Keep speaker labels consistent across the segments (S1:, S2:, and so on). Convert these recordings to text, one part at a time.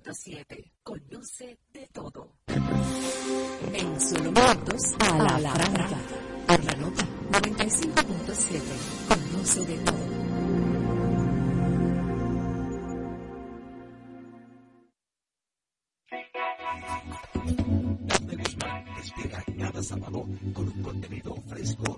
S1: 95.7. Conoce de todo. En solo minutos, a la, franca. Por la nota 95.7. Conoce de todo.
S2: espera cada sábado con un contenido fresco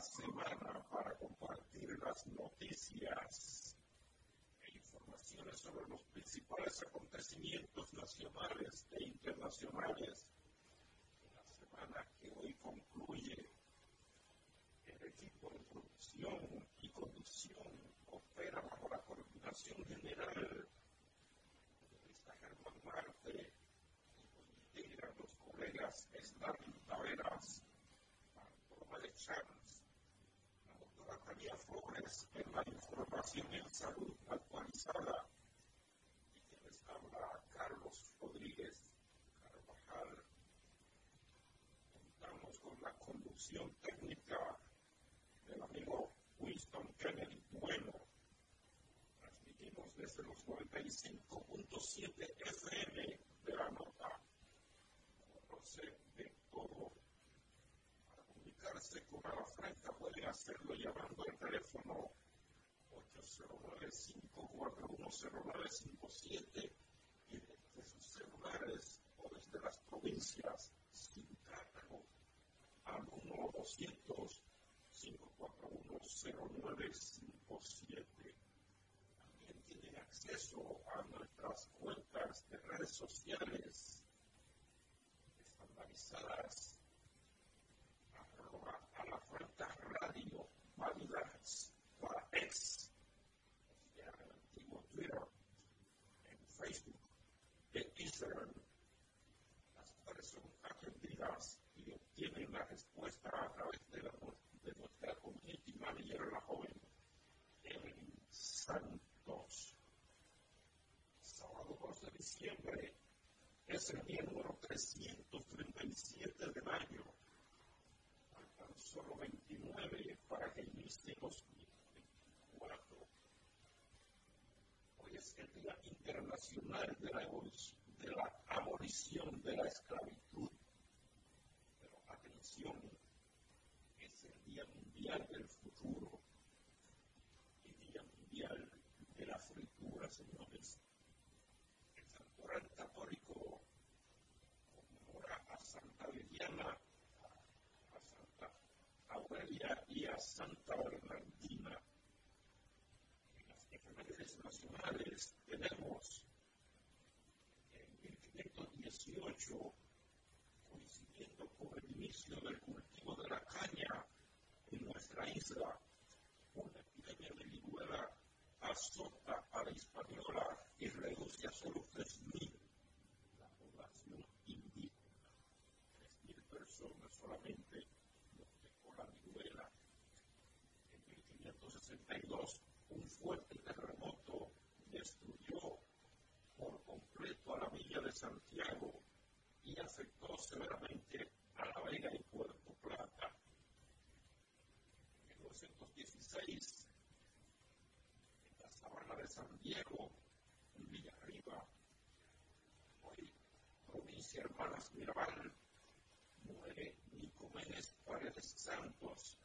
S2: semana
S3: para compartir las noticias e informaciones sobre los principales acontecimientos nacionales e internacionales. La semana que hoy concluye el equipo de producción y conducción opera bajo la coordinación general de esta Germán Marte, y integran los colegas Estarlin Taveras, Bartolomé Tania Flores en la información en salud actualizada y que les habla Carlos Rodríguez Carvajal. Contamos con la conducción técnica del amigo Winston Kennedy Bueno. Transmitimos desde los 95.7 FM de la nota. Conoce de todo. Comunicarse con la franca pueden hacerlo llamando al teléfono 0957 y desde sus celulares o desde las provincias sin cargo al 1 200 541 0957 también tienen acceso a nuestras cuentas de redes sociales estandarizadas es el día número 337 del año. Solo 29 para que inicie los es el Día Internacional de la, de la Abolición de la Esclavitud. Pero atención, es el Día Mundial del Futuro y Día Mundial de la Fritura, señores. El santuario católico conmemora a Santa Liliana, a Santa Aurelia y a Santa Bernardina nacionales tenemos en 1518, coincidiendo con el inicio del cultivo de la caña en nuestra isla, una epidemia de viruela azota a la española y reduce a solo 3.000 la población indígena. 3.000 personas solamente nos dejó la viruela. En 1562, un fuerte terremoto destruyó por completo a la villa de Santiago y afectó severamente a La Vega y Puerto Plata. En 1916, en la sabana de San Diego, en Villarriba, hoy provincia Hermanas Mirabal, muere Nicomedes Paredes Santos,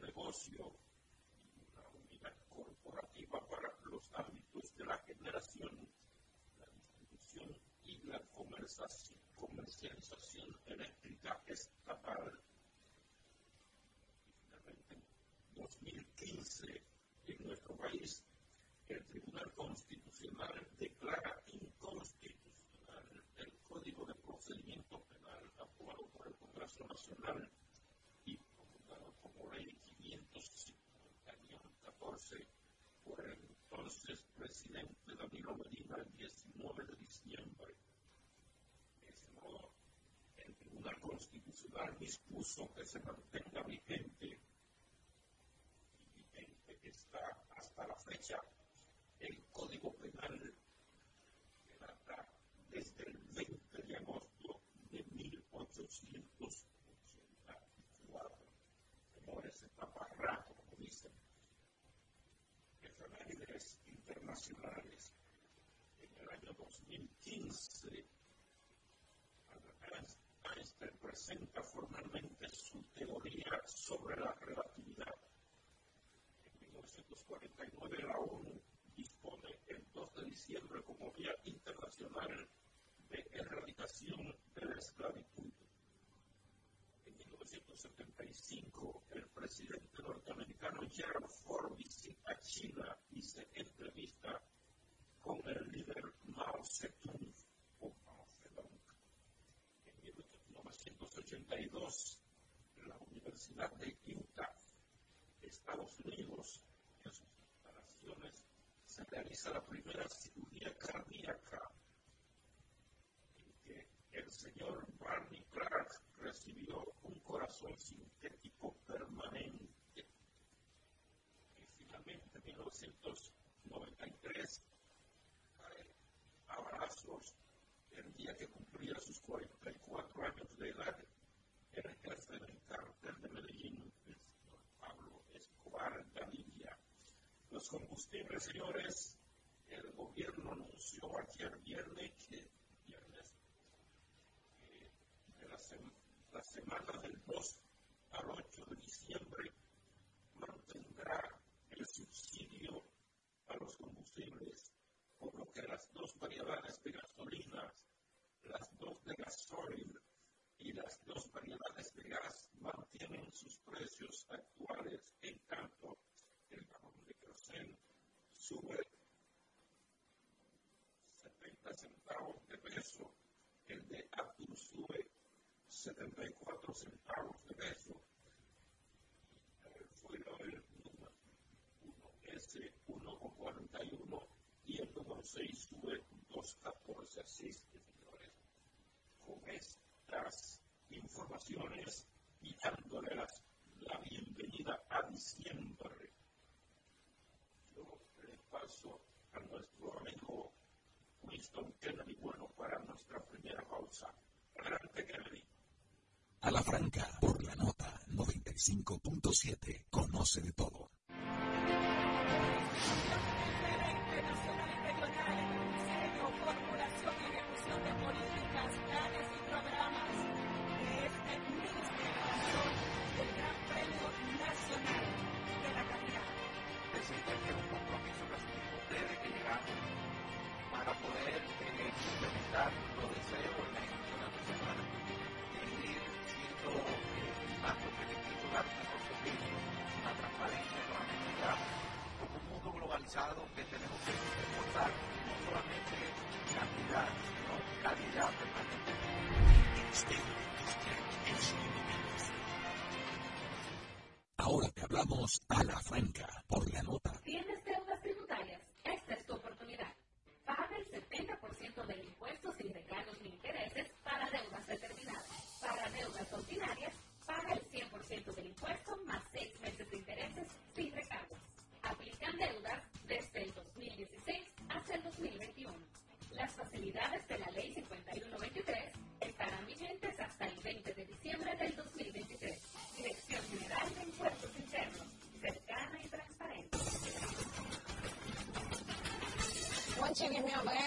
S3: negocio y una unidad corporativa para los ámbitos de la generación, la distribución y conversación comercialización eléctrica estatal. Y finalmente, en 2015, en nuestro país, el Tribunal Constitucional declara inconstitucional el Código de Procedimiento Penal aprobado por el Congreso Nacional y promulgado como Ley 550-14 por el entonces presidente Danilo Medina el 19 de diciembre Tribunal Constitucional dispuso que se mantenga vigente y vigente está hasta la fecha el Código Penal que data desde el 20 de agosto de 1884. Señores, etapa rato, como dicen. Efemérides internacionales. En el año 2015, Einstein presenta formalmente su teoría sobre la relatividad. En 1949 la ONU dispone el 2 de diciembre como Día Internacional de Erradicación de la Esclavitud. En 1975 el presidente norteamericano Gerald Ford visita China y se entrevista con el líder Mao Zedong 1982, la Universidad de Utah, Estados Unidos, en sus instalaciones se realiza la primera cirugía cardíaca en que el señor Barney Clark recibió un corazón sintético permanente. Y finalmente, en 1993, cae a balazos el día que cumplía sus 44 en la cárcel, en el cárcel de Medellín, el señor Pablo Escobar Gaviria. Los combustibles, señores, el gobierno anunció ayer viernes que viernes eh, de la, sem semana del 2 al 8 de diciembre mantendrá el subsidio a los combustibles, por lo que las dos variedades de gasolinas, las dos de gasoil y las dos variedades de gas mantienen sus precios actuales, en tanto el galón de kerosene sube 70 centavos de peso, el de Apple sube 74 centavos de peso, el fuera el número 1S 1,41 y el número 6 sube 2,14. Así señores, con estas informaciones y dándole la bienvenida a diciembre paso a nuestro amigo Winston Kennedy. Bueno, para nuestra primera pausa. Adelante, Kennedy.
S4: A la franca, por la nota 95.7. Conoce de todo. A
S5: Juanchi, dime a ver.
S6: Tranquilo,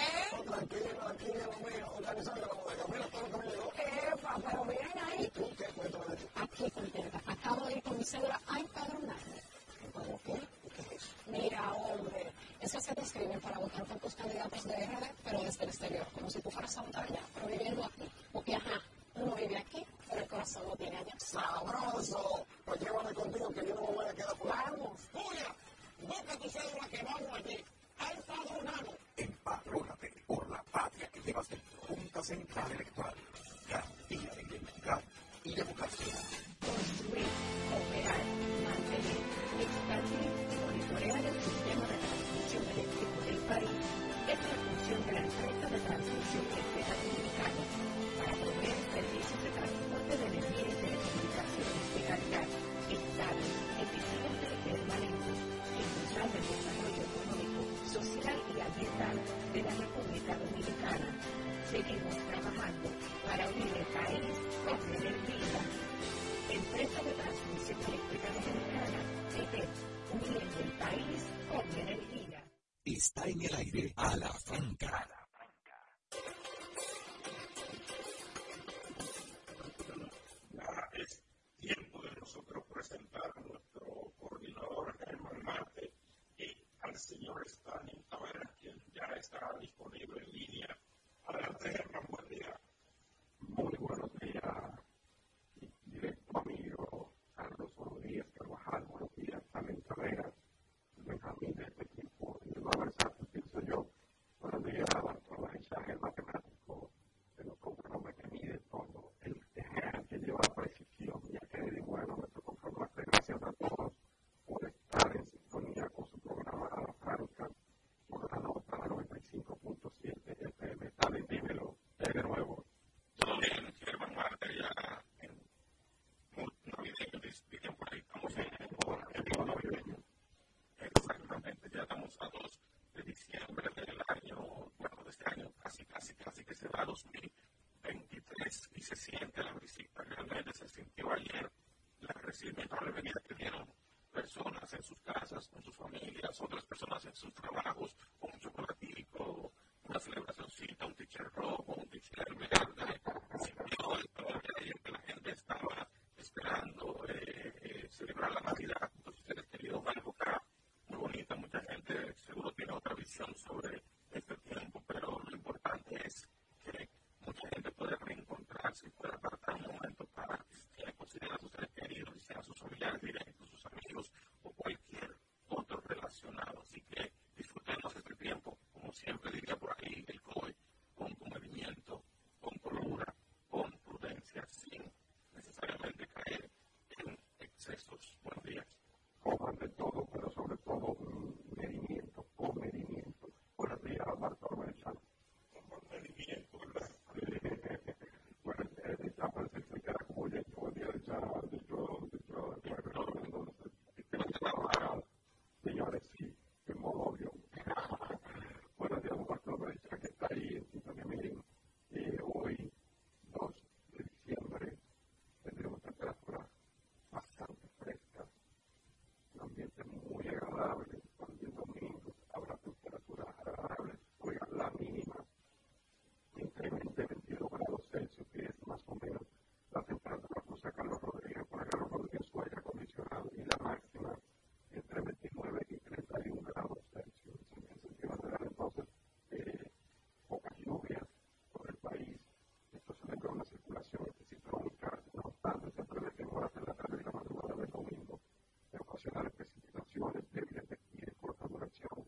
S6: oraciones de
S5: bienvenida y corta duración,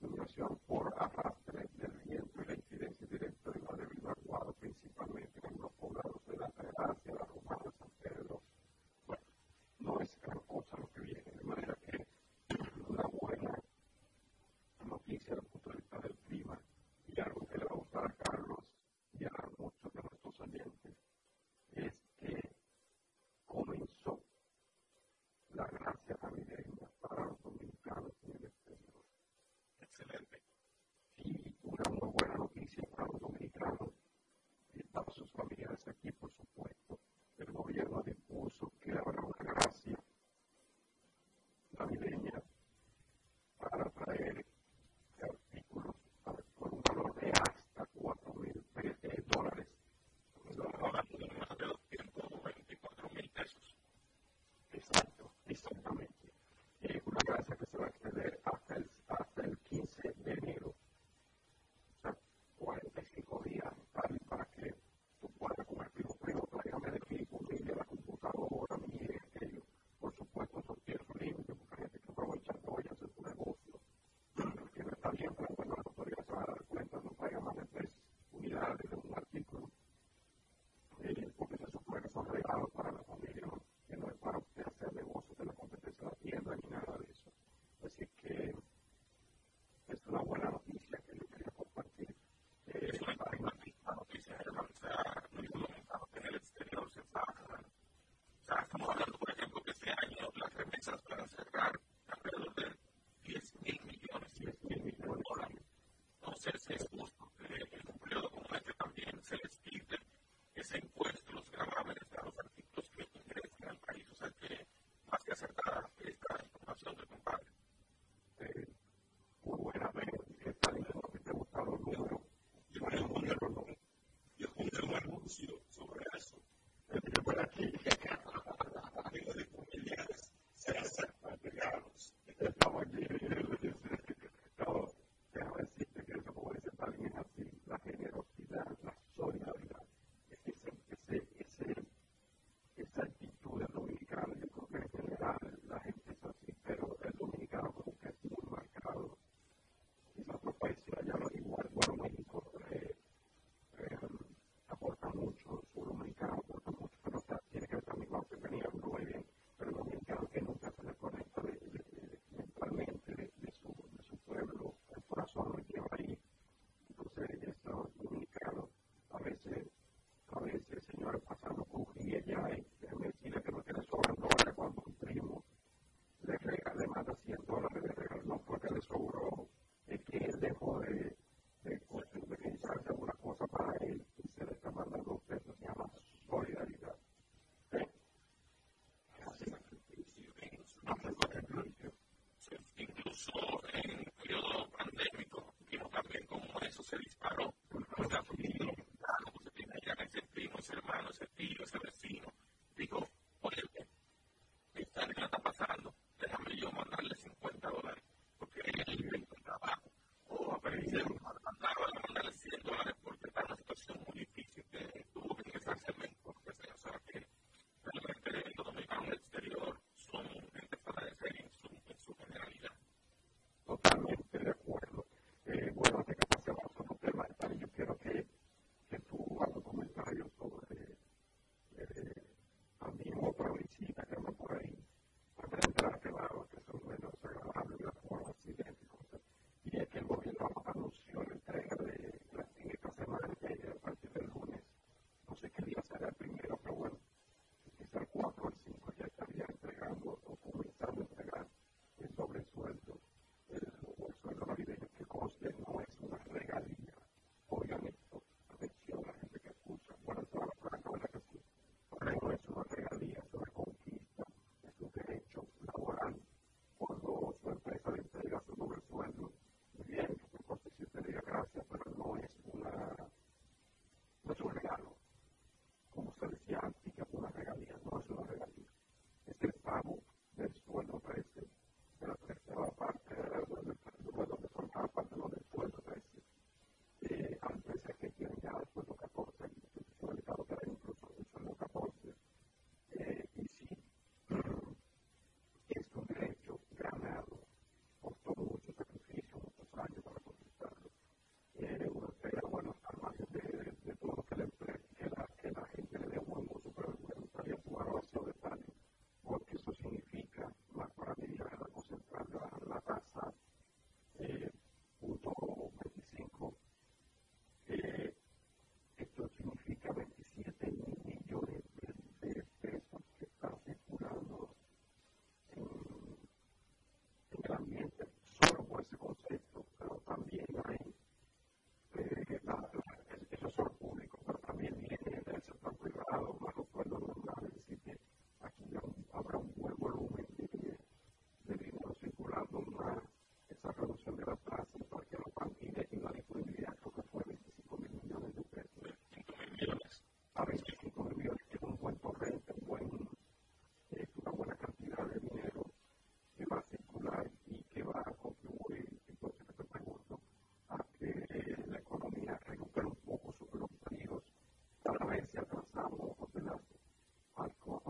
S5: duración por
S6: arrastre del
S4: viento y la incidencia directa de
S1: la debida aguada, principalmente en los poblados de la Asia, la Romana, San Pedro. Bueno, no es gran cosa lo que viene, de manera que una buena noticia desde el punto de vista del clima y
S4: algo que le va a
S3: gustar a
S7: Carlos y a muchos de nuestros oyentes es que comenzó la gracia navideña. anuncio sobre eso. Pero por aquí
S3: saw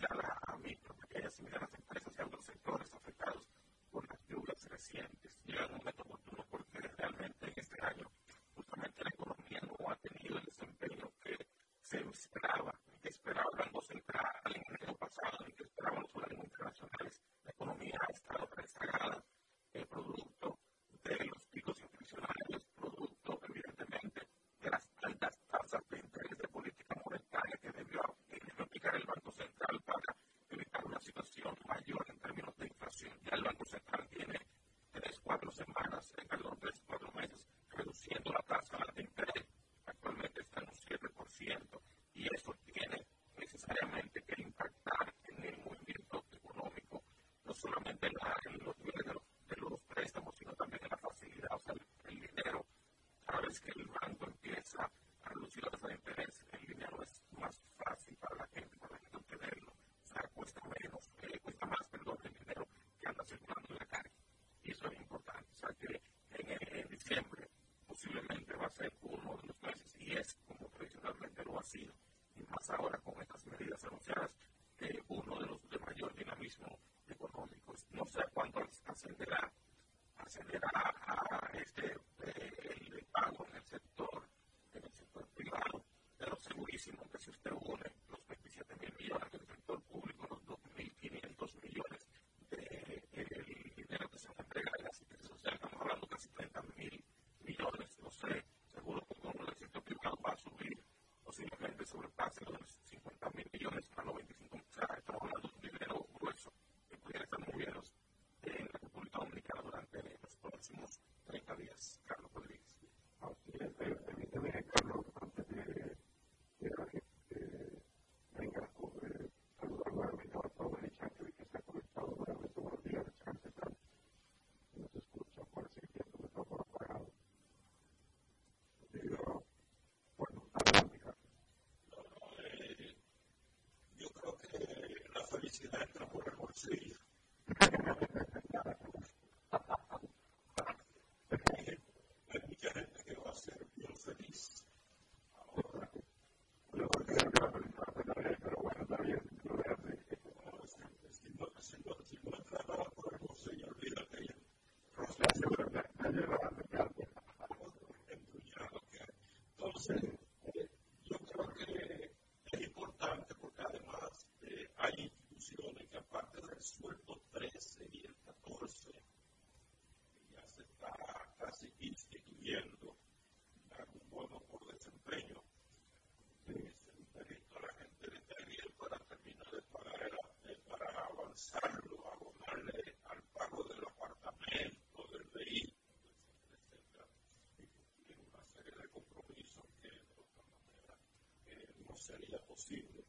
S3: Sarah. La pero que él tenía un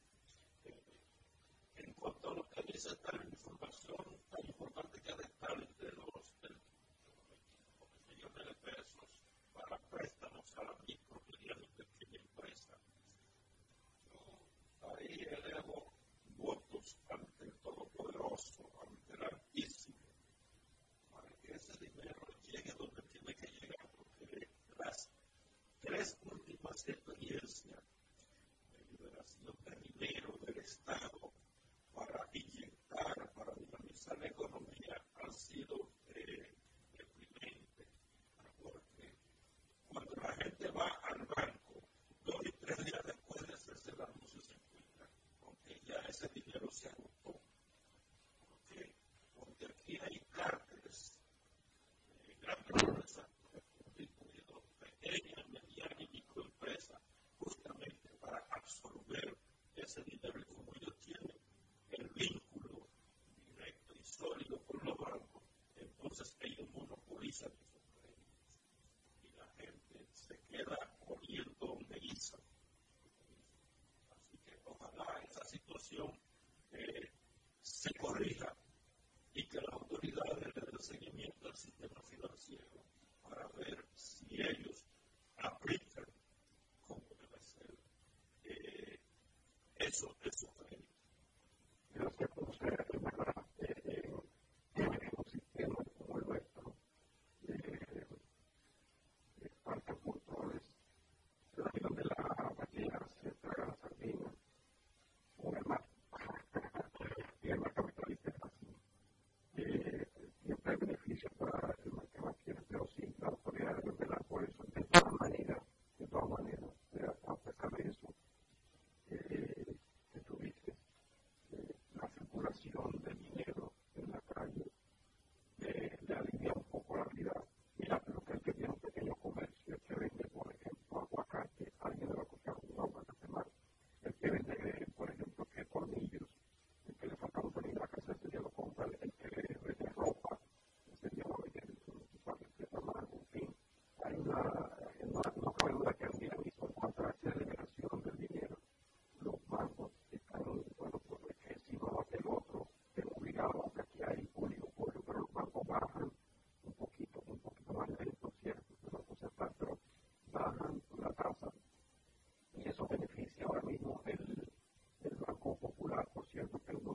S3: everything.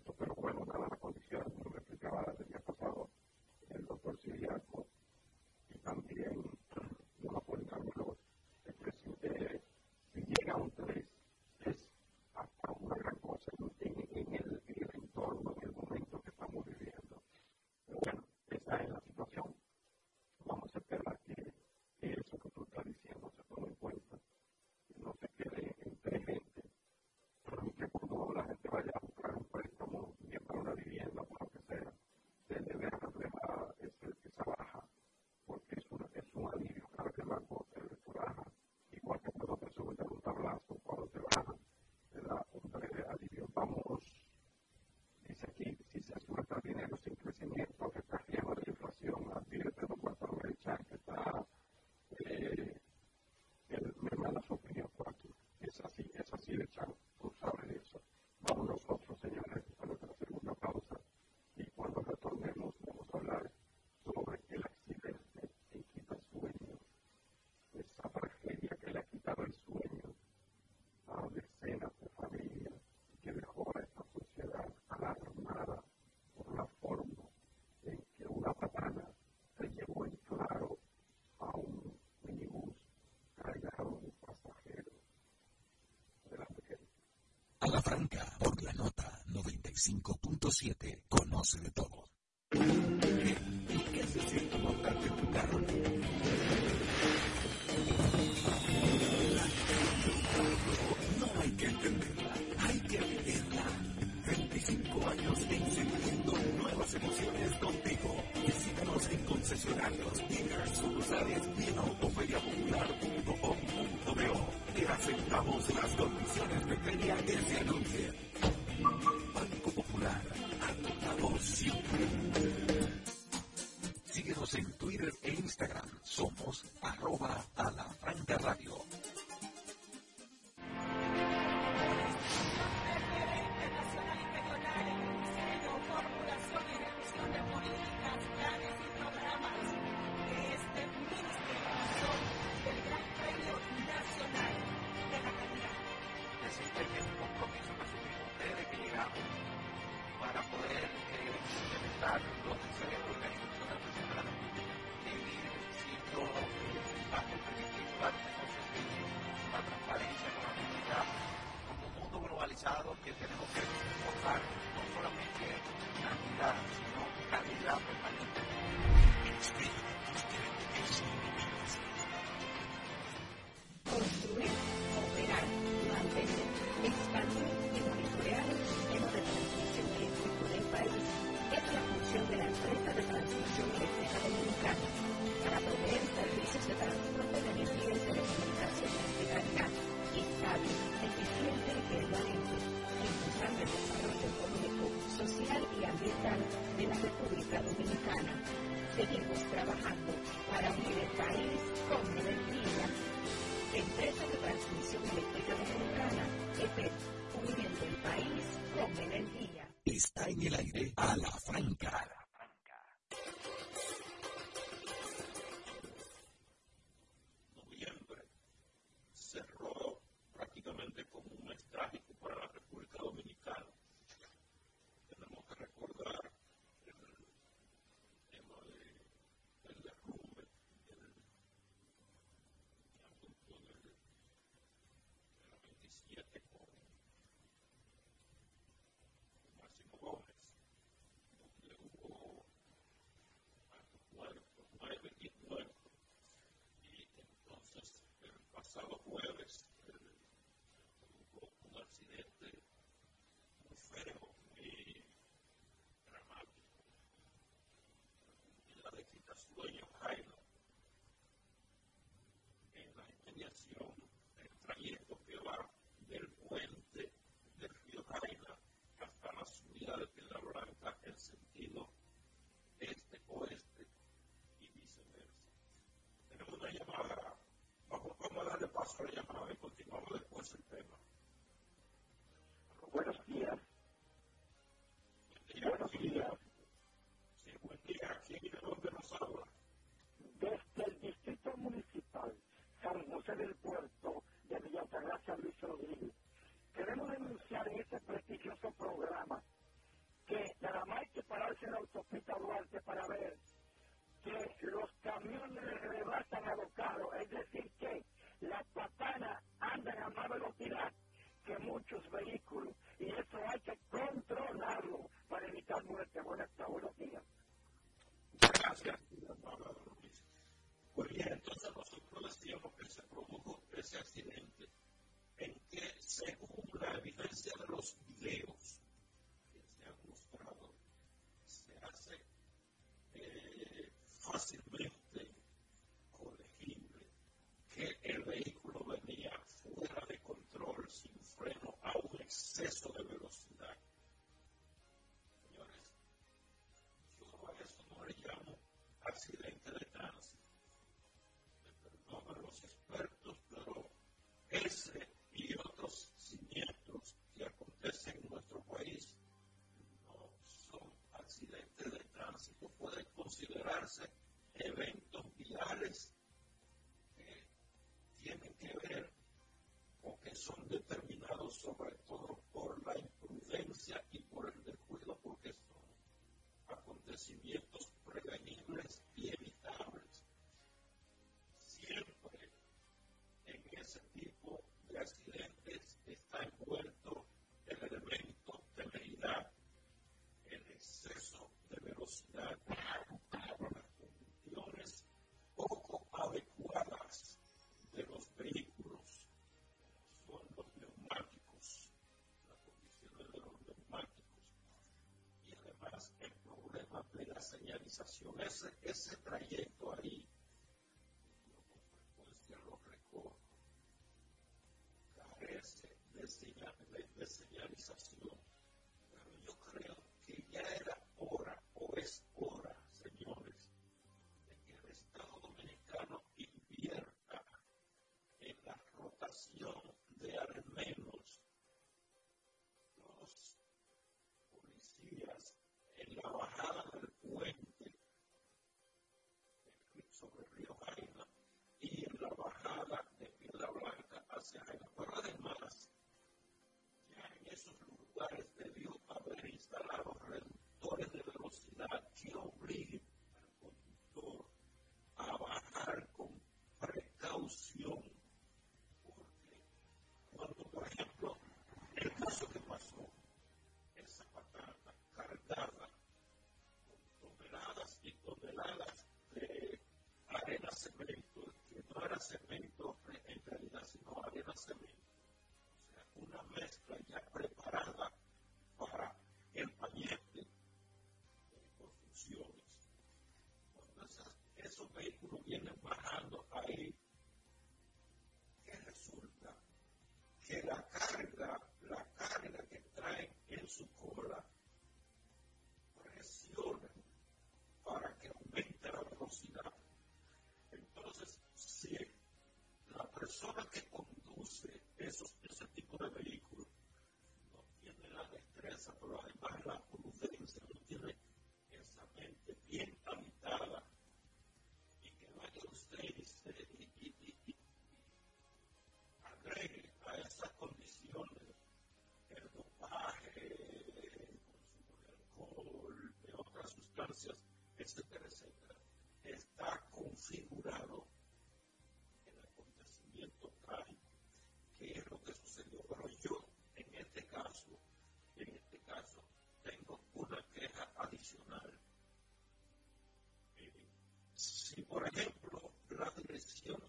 S3: tanto, pero in the Por la nota 95.7. Conoce de todo. ¿Y qué montarte tu carro? No hay que entenderla, hay que vivirla. 25 años encendiendo nuevas emociones contigo. Visítanos en concesionarios, dealers, sucursales señalización, ese, ese trayecto sustancias, etcétera, etcétera, está configurado el acontecimiento trágico, que es lo que sucedió. Pero yo, en este caso, en este caso, tengo una queja adicional. Eh, si, por ejemplo, la Dirección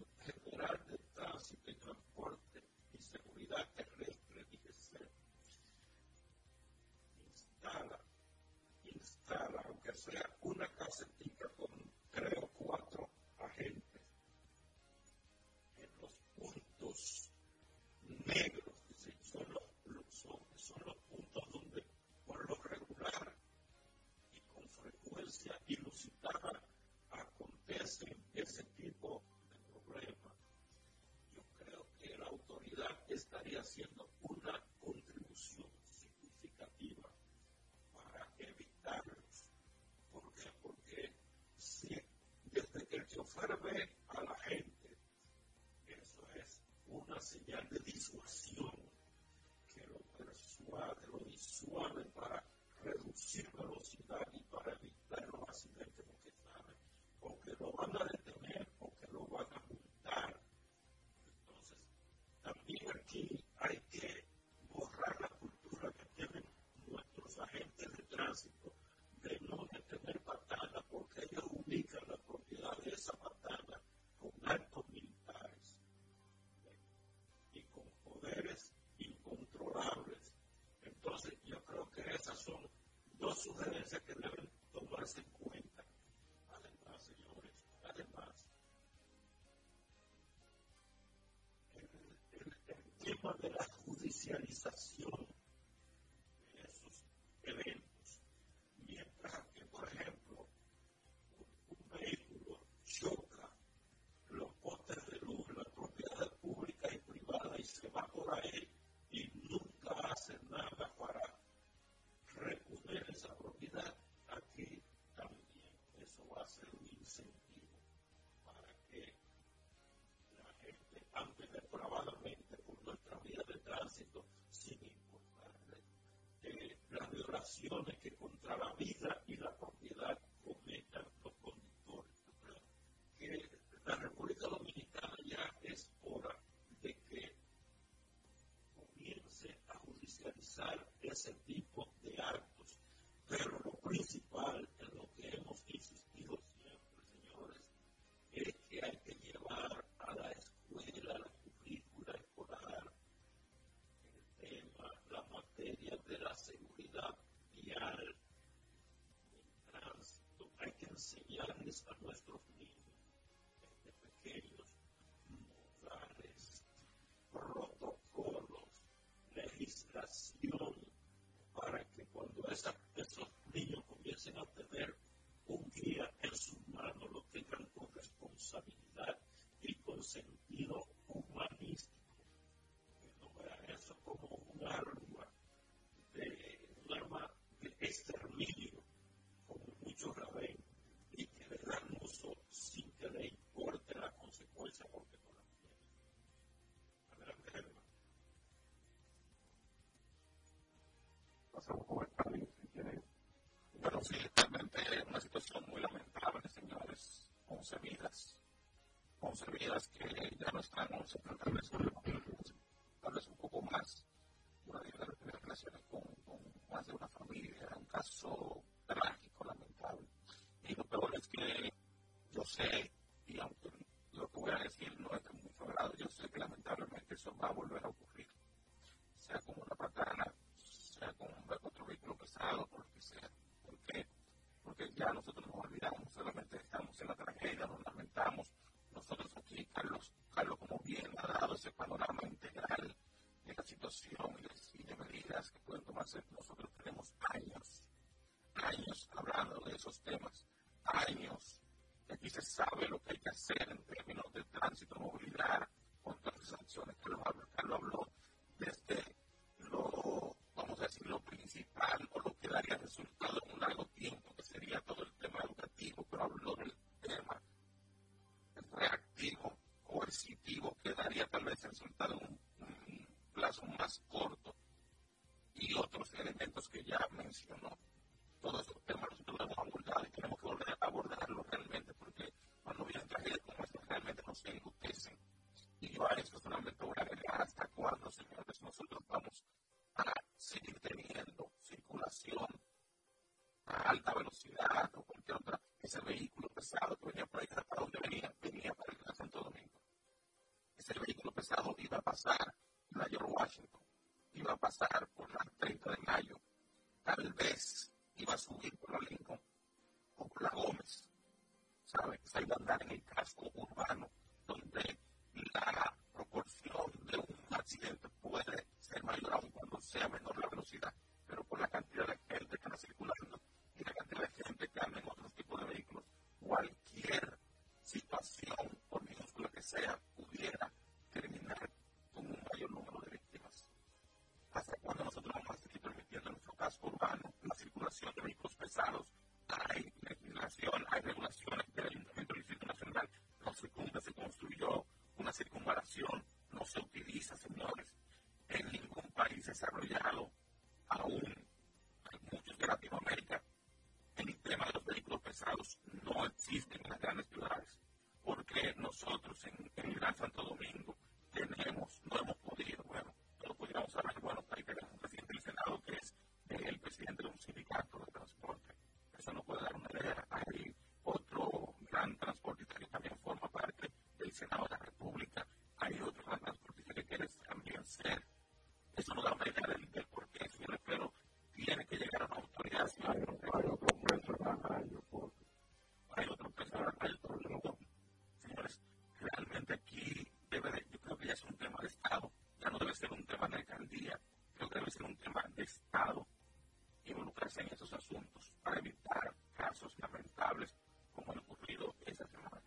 S3: sea una casetica con creo cuatro agentes en los puntos negros, decir, son los, son, son los puntos donde por lo regular y con frecuencia inusitada acontecen ese tipo de problemas. Yo creo que la autoridad estaría haciendo una que el chofer ve a la gente, eso es una señal de disuasión que lo persuade, lo disuade para reducir velocidad y para evitar los accidentes porque saben o que lo van a detener o que lo van a multar. Entonces, también aquí hay que borrar la cultura que tienen nuestros agentes de tránsito de no detener patadas porque ellos ubican de esa patada con actos militares y con poderes incontrolables. Entonces, yo creo que esas son dos sugerencias que deben tomarse en cuenta. Además, señores, además, el, el, el tema de la judicialización de esos eventos, mientras que, por ejemplo, un, un vehículo choca los postes de luz, las propiedades públicas y privadas y se va por ahí y nunca hace nada para reponer esa propiedad, aquí también eso va a ser un incentivo para que la gente ande depravadamente por nuestra vía de tránsito sin importarle eh, las violaciones que contra la vida y la propiedad cometan los conductores. Yo creo que la República Dominicana judicializar ese tipo de actos. Pero lo principal en lo que hemos insistido siempre, señores, es que hay que llevar a la escuela, a la currícula escolar, el tema, la materia de la seguridad vial, el tránsito. Hay que
S4: sí, realmente una situación muy lamentable, señores. 11 vidas. 11 vidas que ya no están, 11, tal vez, tal vez un poco más. Una de las relaciones con, con más de una familia. Un caso trágico, lamentable. Y lo peor es que yo sé, y lo que voy a decir no es de mucho grado, yo sé va a volver a ocurrir. Sea con una patana, sea con otro vehículo pesado, por lo que sea ya nosotros nos olvidamos, solamente estamos en la tragedia, nos lamentamos. Nosotros aquí, Carlos, Carlos como bien ha dado ese panorama integral de la situación y de, medidas que pueden tomarse, nosotros tenemos años, años hablando de esos temas, años que aquí se sabe lo que hay que hacer en términos de tránsito, movilidad, con todas esas acciones que Carlos habló desde lo, decir, lo principal o lo que daría resultado en un largo tiempo sería todo el tema educativo, pero habló del tema reactivo, coercitivo, que daría tal vez resultado en un, plazo más corto y otros elementos que ya mencionó. Todos esos temas nosotros lo hemos abordado y tenemos que volver a abordarlo realmente porque cuando vienen tragedias como esta realmente nos enlutecen. Y yo a eso solamente voy a agregar hasta cuándo, señores, nosotros vamos a seguir teniendo circulación a alta velocidad o cualquier otra, ese vehículo pesado que venía por ahí, ¿para dónde venía? Venía para el Santo Domingo. Ese vehículo pesado iba a pasar la George Washington, iba a pasar por la 30 de mayo, tal vez iba a subir por la Lincoln o por la Gómez, ¿sabe? Se iba a andar en el casco urbano, donde la proporción de un accidente puede ser mayor aún cuando sea menor la velocidad, pero por la cantidad de gente que anda circulando y la cantidad de gente que anda en otros tipos de vehículos, cualquier situación, por minúscula que sea, pudiera terminar con un mayor número de víctimas. ¿Hasta cuando nosotros vamos a seguir permitiendo en nuestro casco urbano la circulación de vehículos pesados? Hay legislación, hay regulaciones del Ayuntamiento del Distrito Nacional, no se cumple, se construyó una circunvalación, no se utiliza, señores, en ningún país desarrollado aún muchos de Latinoamérica, en el tema de los vehículos pesados no existen en las grandes ciudades, porque nosotros en, el Gran Santo Domingo tenemos, no hemos podido, bueno, no pudiéramos hablar, bueno, ahí tenemos un presidente del Senado que es el presidente de un sindicato de transporte. Eso no puede dar una idea. Hay otro gran transportista que también forma parte del Senado de la República. Hay otro gran transportista que quiere también ser. Yo creo que ya es un tema de Estado, ya no debe ser un tema de alcaldía, creo que debe ser un tema de Estado involucrarse en esos asuntos para evitar casos lamentables como han ocurrido esta semana.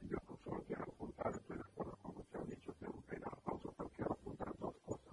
S7: Yo solo quiero apuntar, estoy de acuerdo con lo que han dicho, tengo que a la pausa, pero quiero apuntar dos cosas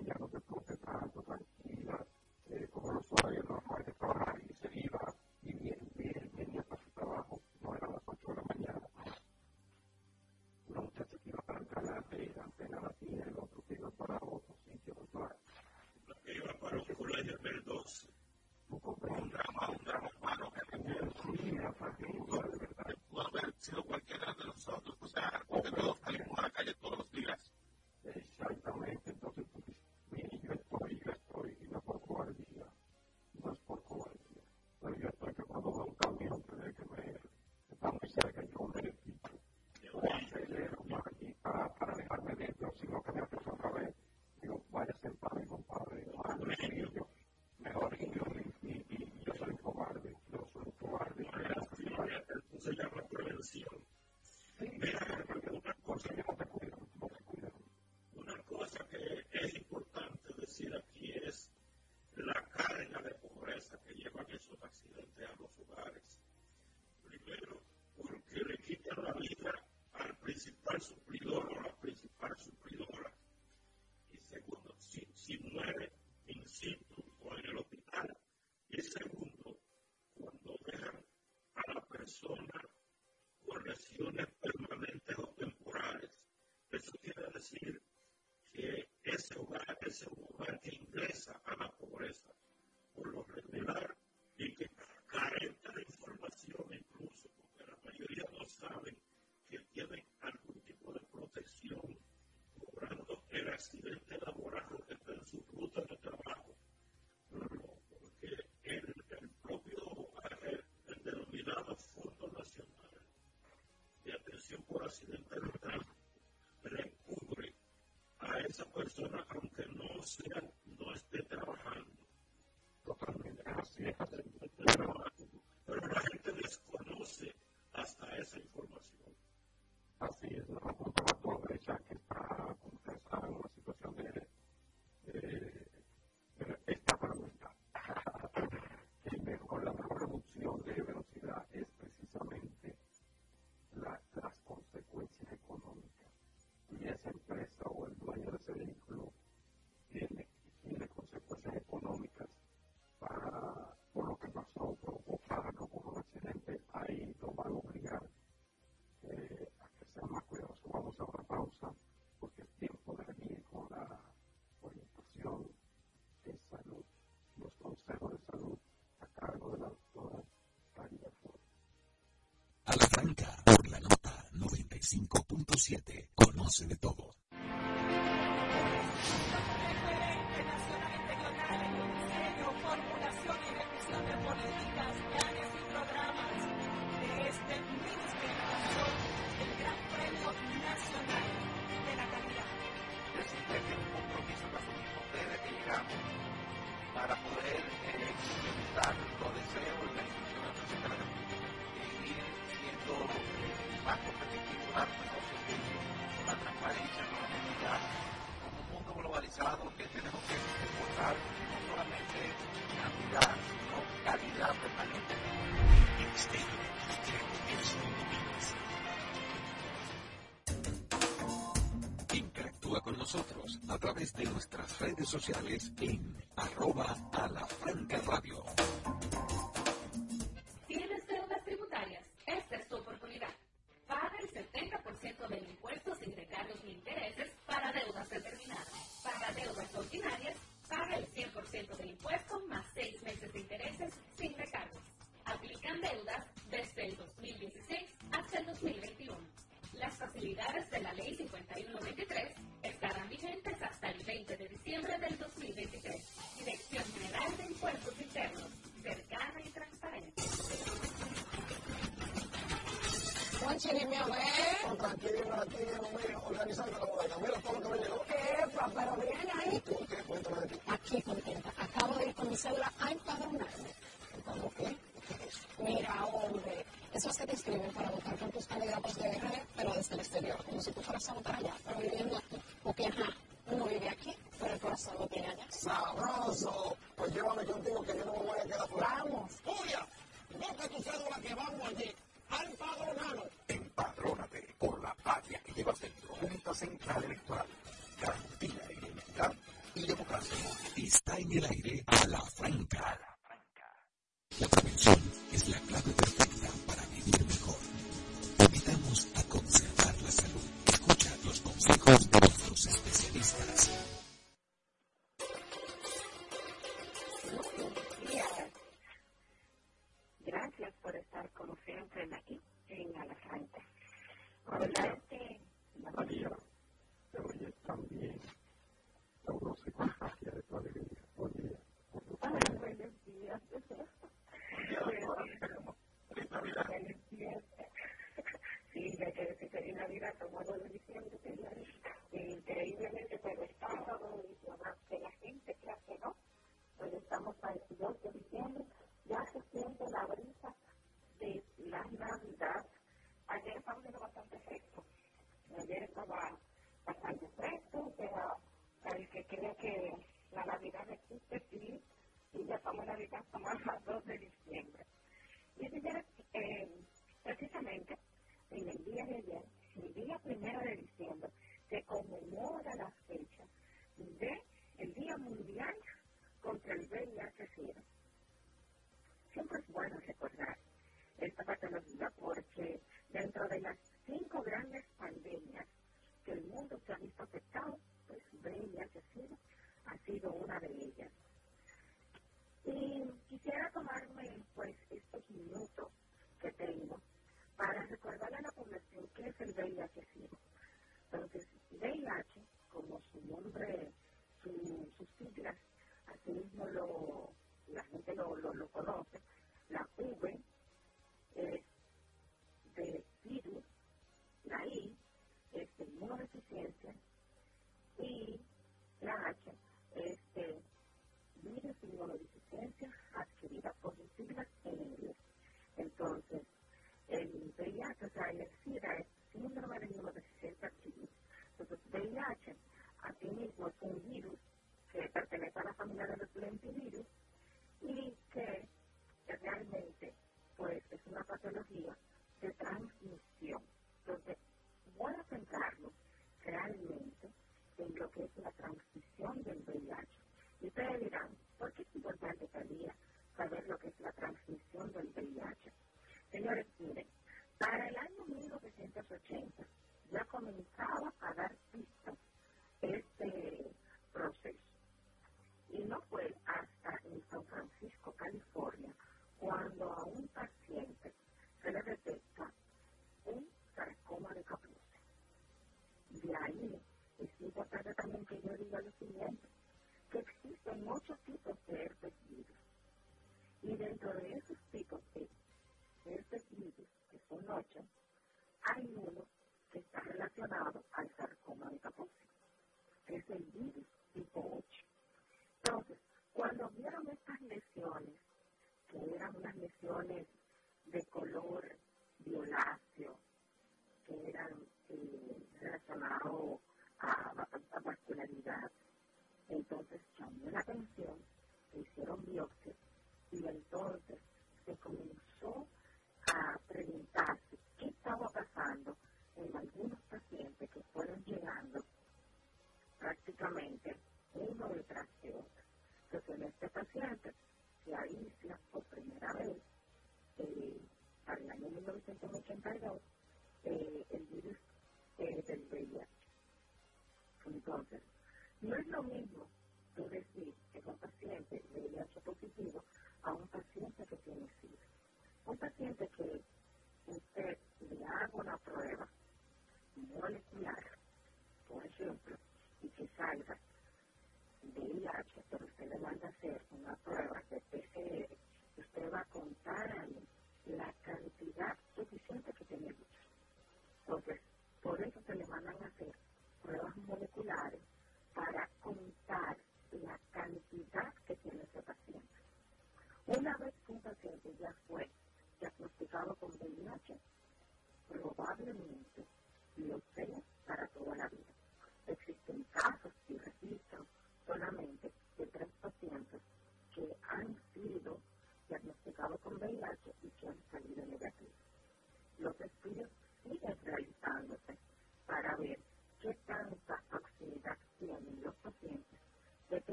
S7: 一点都 the so
S8: 105.7. Conoce de todo. través de nuestras redes sociales en
S9: Sabroso. Pues llévame contigo que yo no me voy a quedar fuera.
S10: Vamos.
S9: Julia, busca tu cédula que vamos allí. Empadronado.
S8: Empadronate por la patria que llevas dentro. Junta Central Electoral
S11: doing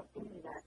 S11: oportunidad,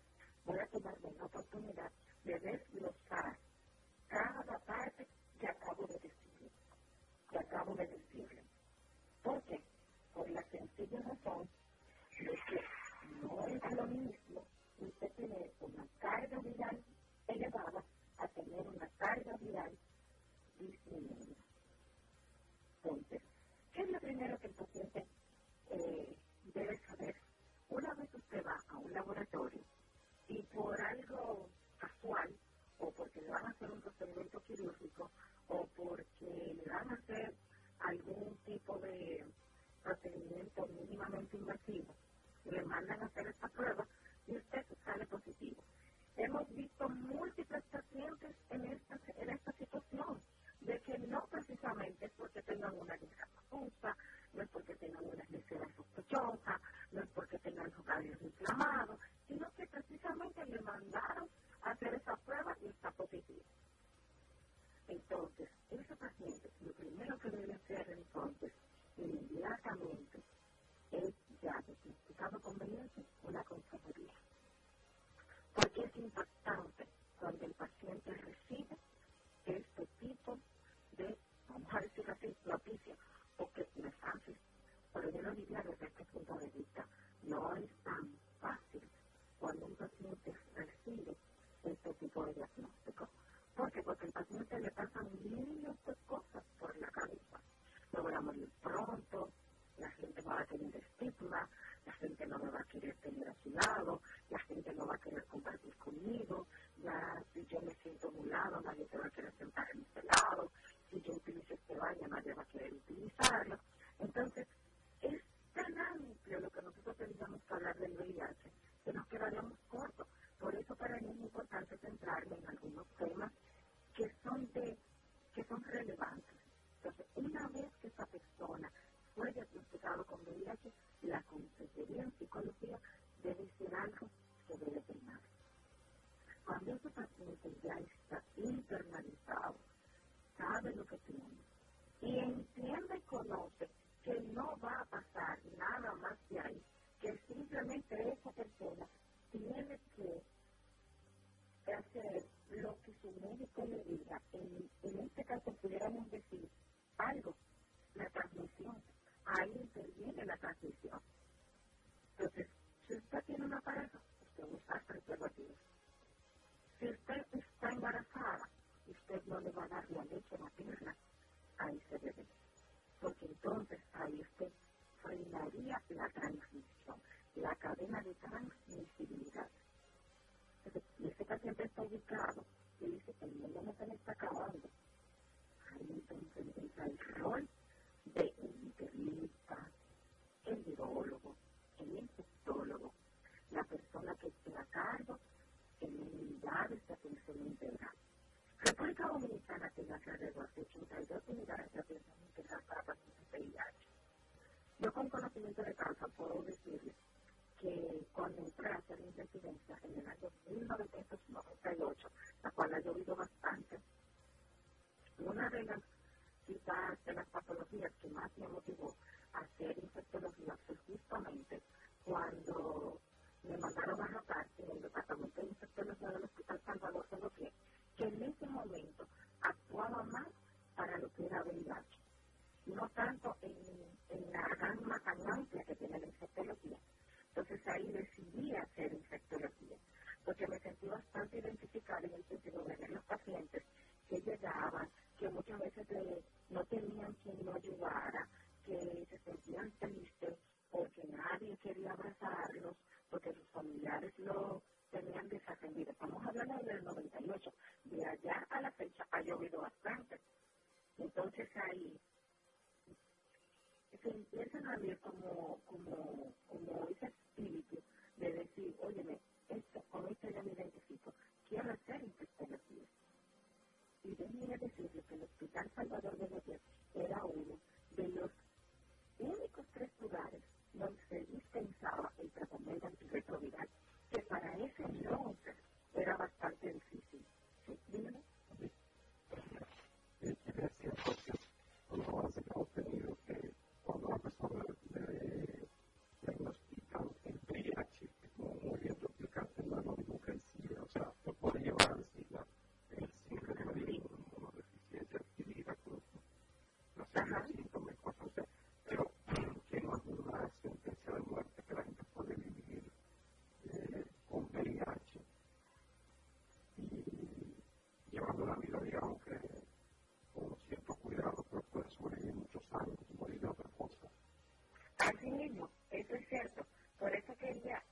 S11: Así mismo, eso es cierto. Por eso quería,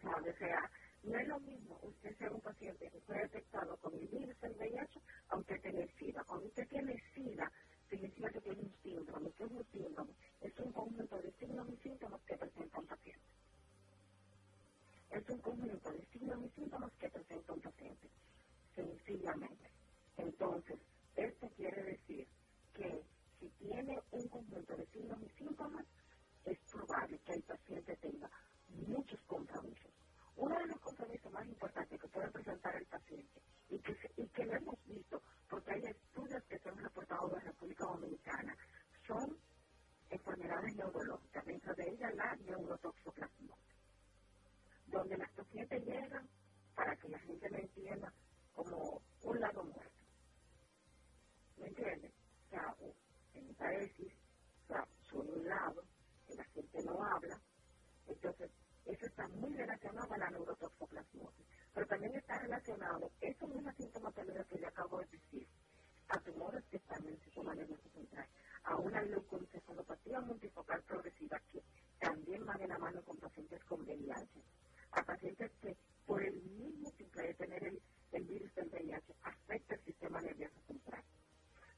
S11: donde sea. No es lo mismo usted ser un paciente que fue detectado con el virus del VIH a usted tener SIDA. Cuando usted tiene SIDA, significa que tiene
S7: un síndrome. ¿Qué es un síndrome? Es un conjunto de signos y síntomas que
S11: presenta un paciente. Es un conjunto de signos y síntomas que presenta un paciente, sencillamente. Entonces, esto quiere decir que si tiene un conjunto de signos y síntomas, es probable que el paciente tenga muchos compromisos. Uno de los compromisos más importantes que puede presentar el paciente y que, y que lo hemos visto, porque hay estudios que se han reportado de la República Dominicana, son enfermedades neurológicas, dentro de ellas la neurotoxoplasmosis, donde las pacientes llegan, para que la gente lo entienda, como un lado muerto. ¿Me entiendes? O sea, en parésis, o sea, sobre un lado, que la gente no habla, entonces eso está muy relacionado a la neurotoxoplasmosis, pero también está relacionado, eso no es una sintomatología que yo acabo de decir, a tumores que están en el sistema nervioso central, a una leucoencefalopatía multifocal progresiva que también va de la mano con pacientes con VIH, a pacientes que por el mismo simple de tener el, el virus del VIH afecta el sistema nervioso central.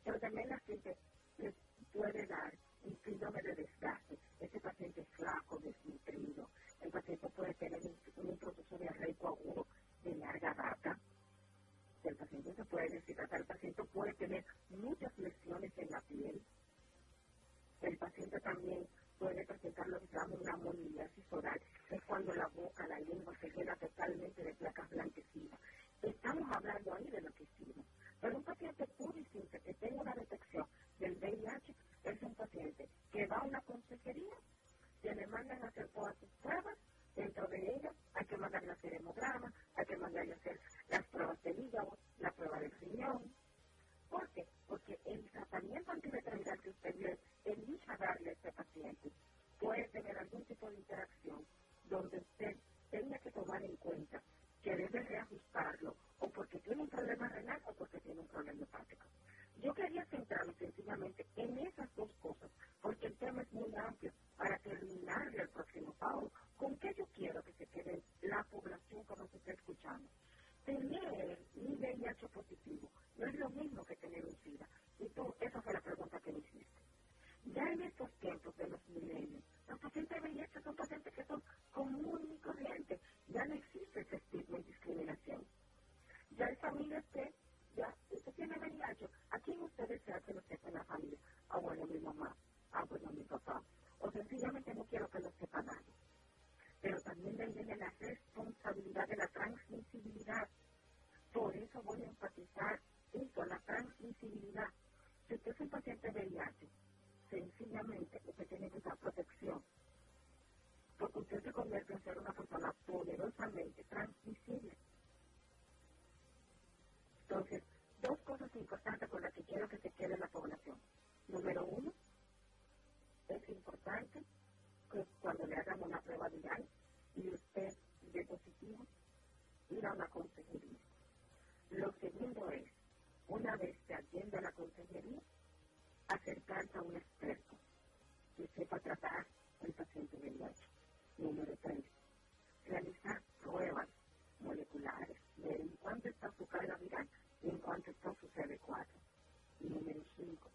S11: Pero también la gente les puede dar un síndrome de desgaste, ese paciente es flaco, desnutrido, el paciente puede tener un, un proceso diarreico agudo de larga data, el paciente se puede deshidratar, el paciente puede tener muchas lesiones en la piel, el paciente también puede presentar lo que se llama una moniliasis oral, es cuando la boca, la lengua se queda totalmente de placas blanquecinas. Estamos hablando ahí de lo que hicimos. Pero un paciente puro que tenga una detección del VIH es un paciente que va a una consejería, que le mandan a hacer todas sus pruebas, dentro de ellas hay que mandarle a hacer hemograma, hay que mandarle a hacer las pruebas del hígado, la prueba del riñón. ¿Por qué? Porque el tratamiento antirretroviral que usted elija darle a este paciente puede tener algún tipo de interacción donde usted tenga que tomar en cuenta que debe reajustarlo o porque tiene un problema renal o porque tiene un problema hepático. Yo quería centrarme sencillamente en esas dos cosas, porque el tema es muy amplio para terminarle el próximo sábado. ¿Con qué yo quiero que se quede la población como se está escuchando? Tener un VIH positivo no es lo mismo que tener un SIDA. Y tú, esa fue la pregunta que me hiciste. Ya en estos tiempos de los milenios, los pacientes de VIH son pacientes que son comunes y corrientes. Ya no existe ese estigma y discriminación. Ya hay familias que, ya, usted tiene VIH, ¿a quién usted desea que lo sepa en la familia? Ah, bueno, mi mamá. Ah, mi papá. O sencillamente no quiero que lo sepa nadie. Pero también de viene la responsabilidad de la transmisibilidad. Por eso voy a enfatizar esto, la transmisibilidad. Si usted es un paciente VIH, sencillamente usted tiene que usar protección. Porque usted se convierte en ser una persona poderosamente transmisible. Entonces, dos cosas importantes con las que quiero que se quede la población. Número uno, es importante que cuando le hagan una prueba viral y usted de positivo, ir a una consejería. Lo segundo es, una vez que atienda la consejería, acercarse a un experto que sepa tratar al paciente VIH. Número tres, realizar pruebas moleculares, en cuánto está su carga viral y en cuánto está su CD4. Y número cinco,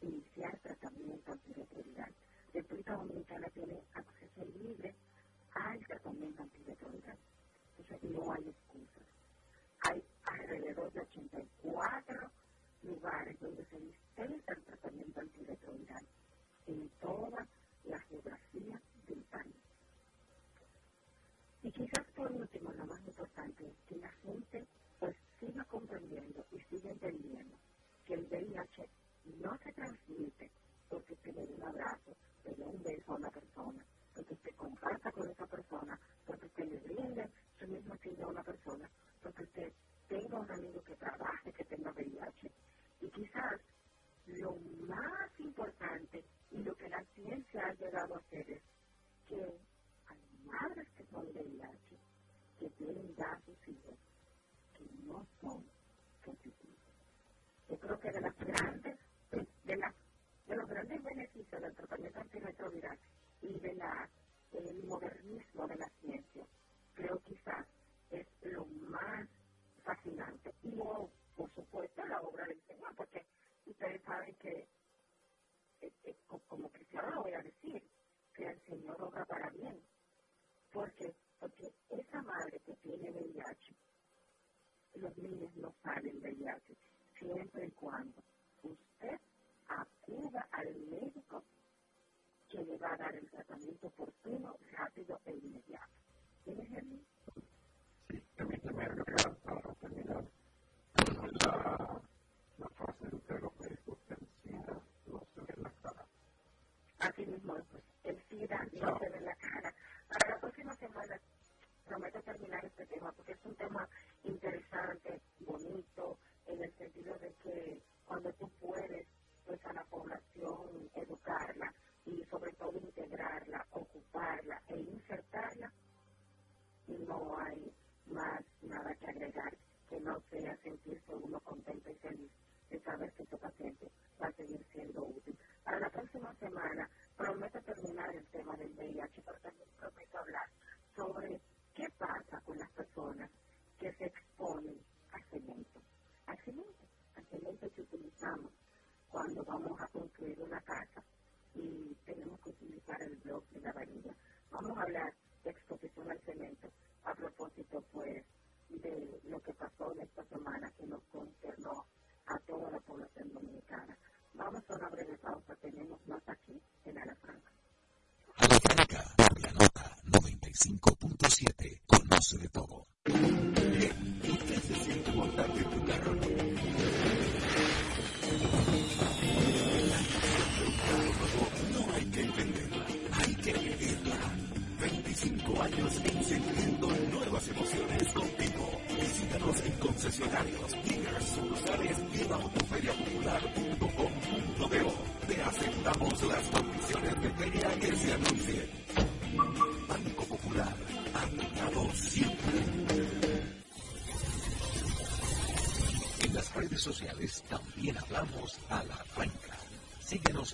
S11: iniciar tratamiento antirretroviral. República Dominicana tiene acceso libre al tratamiento antirretroviral. Entonces no hay excusas. Hay alrededor de 84 lugares donde se dispensa el tratamiento antirretroviral en toda la geografía del país. Y quizás por último, lo más importante es que la gente pues siga comprendiendo y siga entendiendo que el VIH no se transmite porque usted le un abrazo, los
S4: niños no salen de allá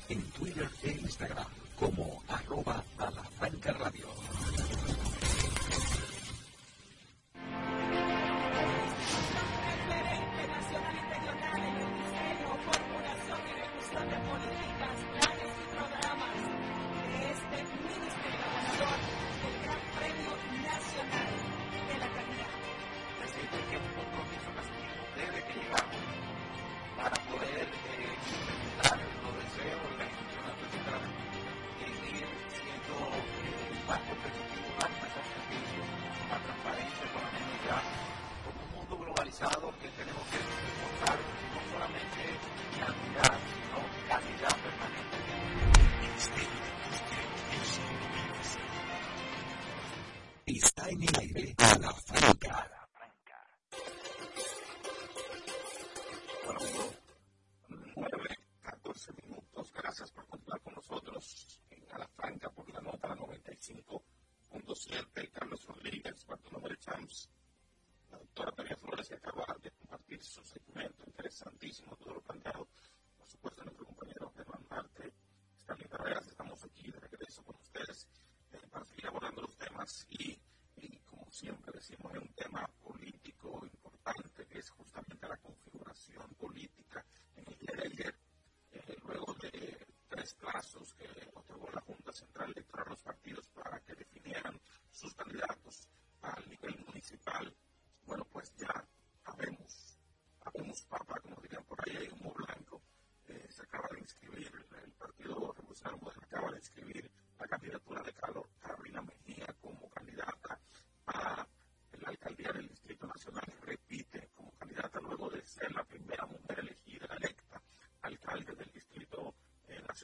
S4: en Twitter.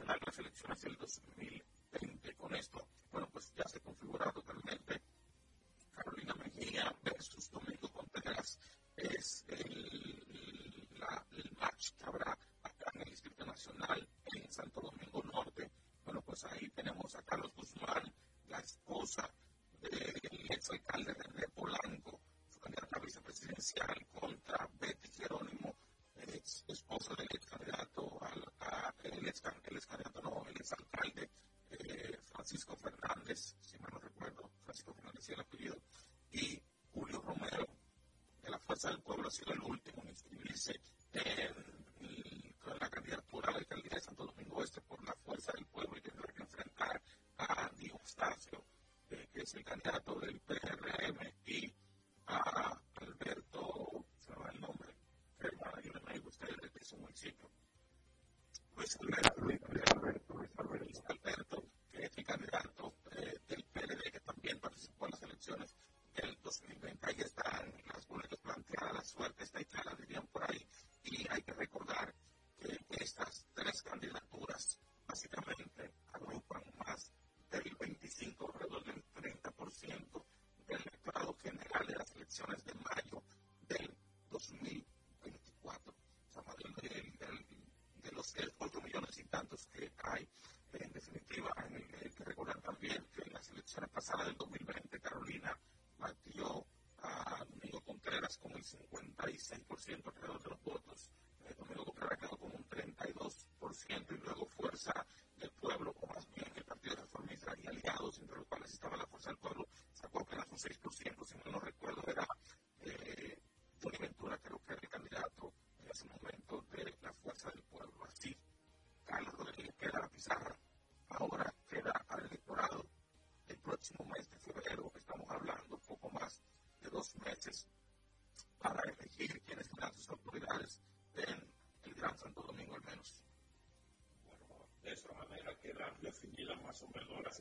S3: Nacional, la selección ですけど、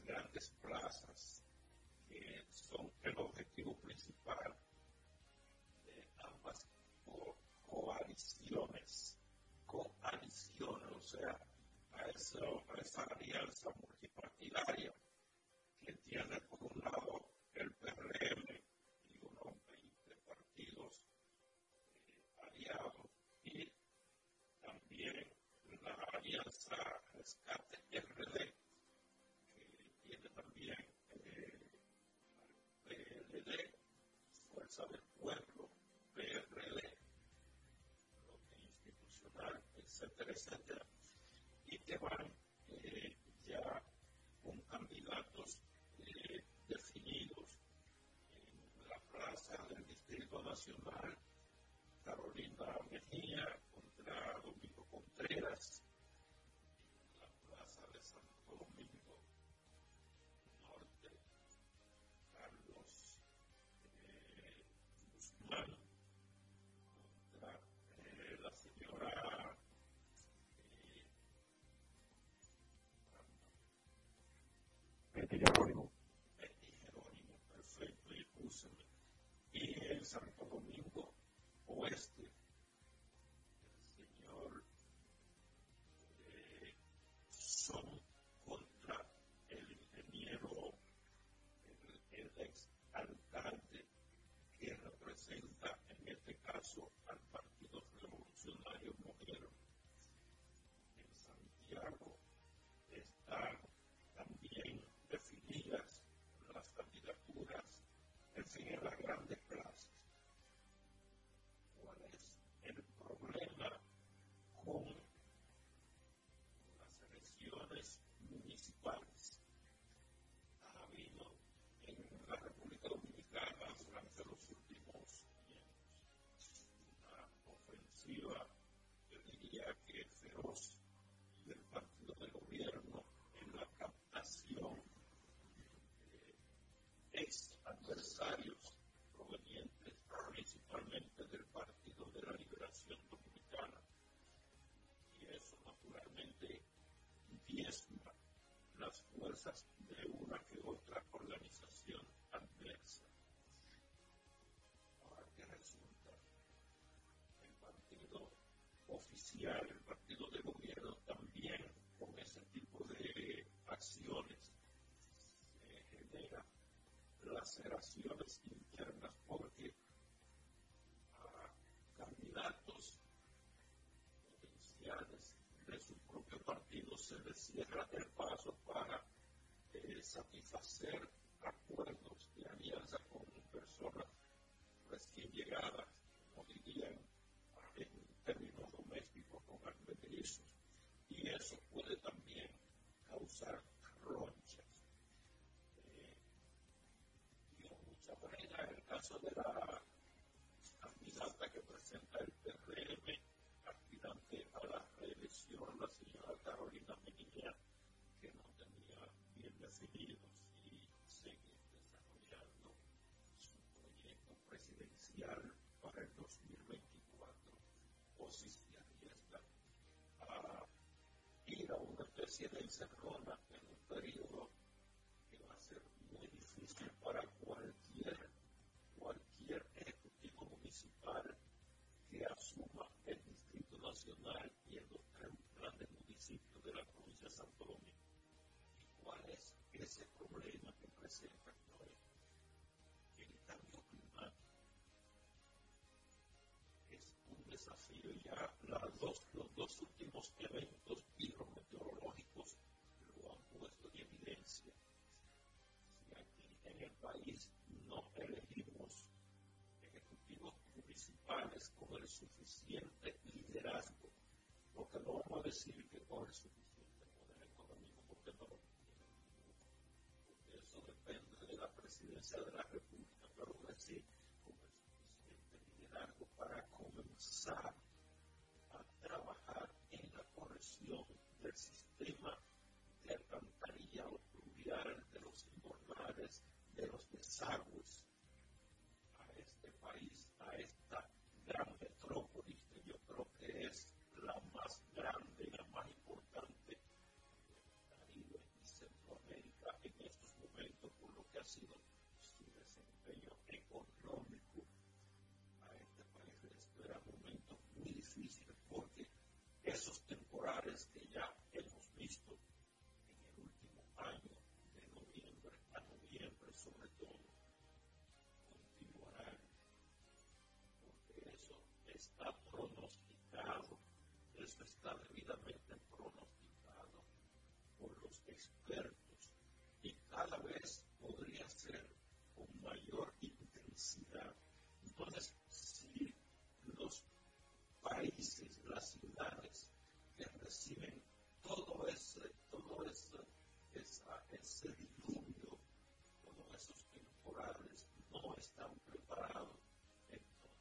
S3: that's done. said assessment. hacer acuerdos de alianza con personas pues, recién llegadas, hoy día en términos domésticos con advenedizos. Y eso puede también causar ronchas. Eh, mucha manera, en el caso de la candidata que presenta el Hacienda encerró en un periodo que va a ser muy difícil para cualquier, cualquier ejecutivo municipal que asuma el Distrito Nacional y el grandes municipios de la provincia de Santo Domingo. ¿Y cuál es ese problema que presenta hoy? El cambio climático es un desafío ya las dos, los dos últimos eventos país no elegimos ejecutivos municipales con el suficiente liderazgo, porque no vamos a decir que con el suficiente poder económico, porque no lo porque eso depende de la presidencia de la República, pero aún así, con el suficiente liderazgo para comenzar a trabajar en la corrección del sistema desagües a este país, a esta gran metrópolis que yo creo que es la más grande la más importante del Caribe y Centroamérica en estos momentos por lo que ha sido que reciben todo ese, todo ese, ese diluvio, todos esos temporales no están preparados, entonces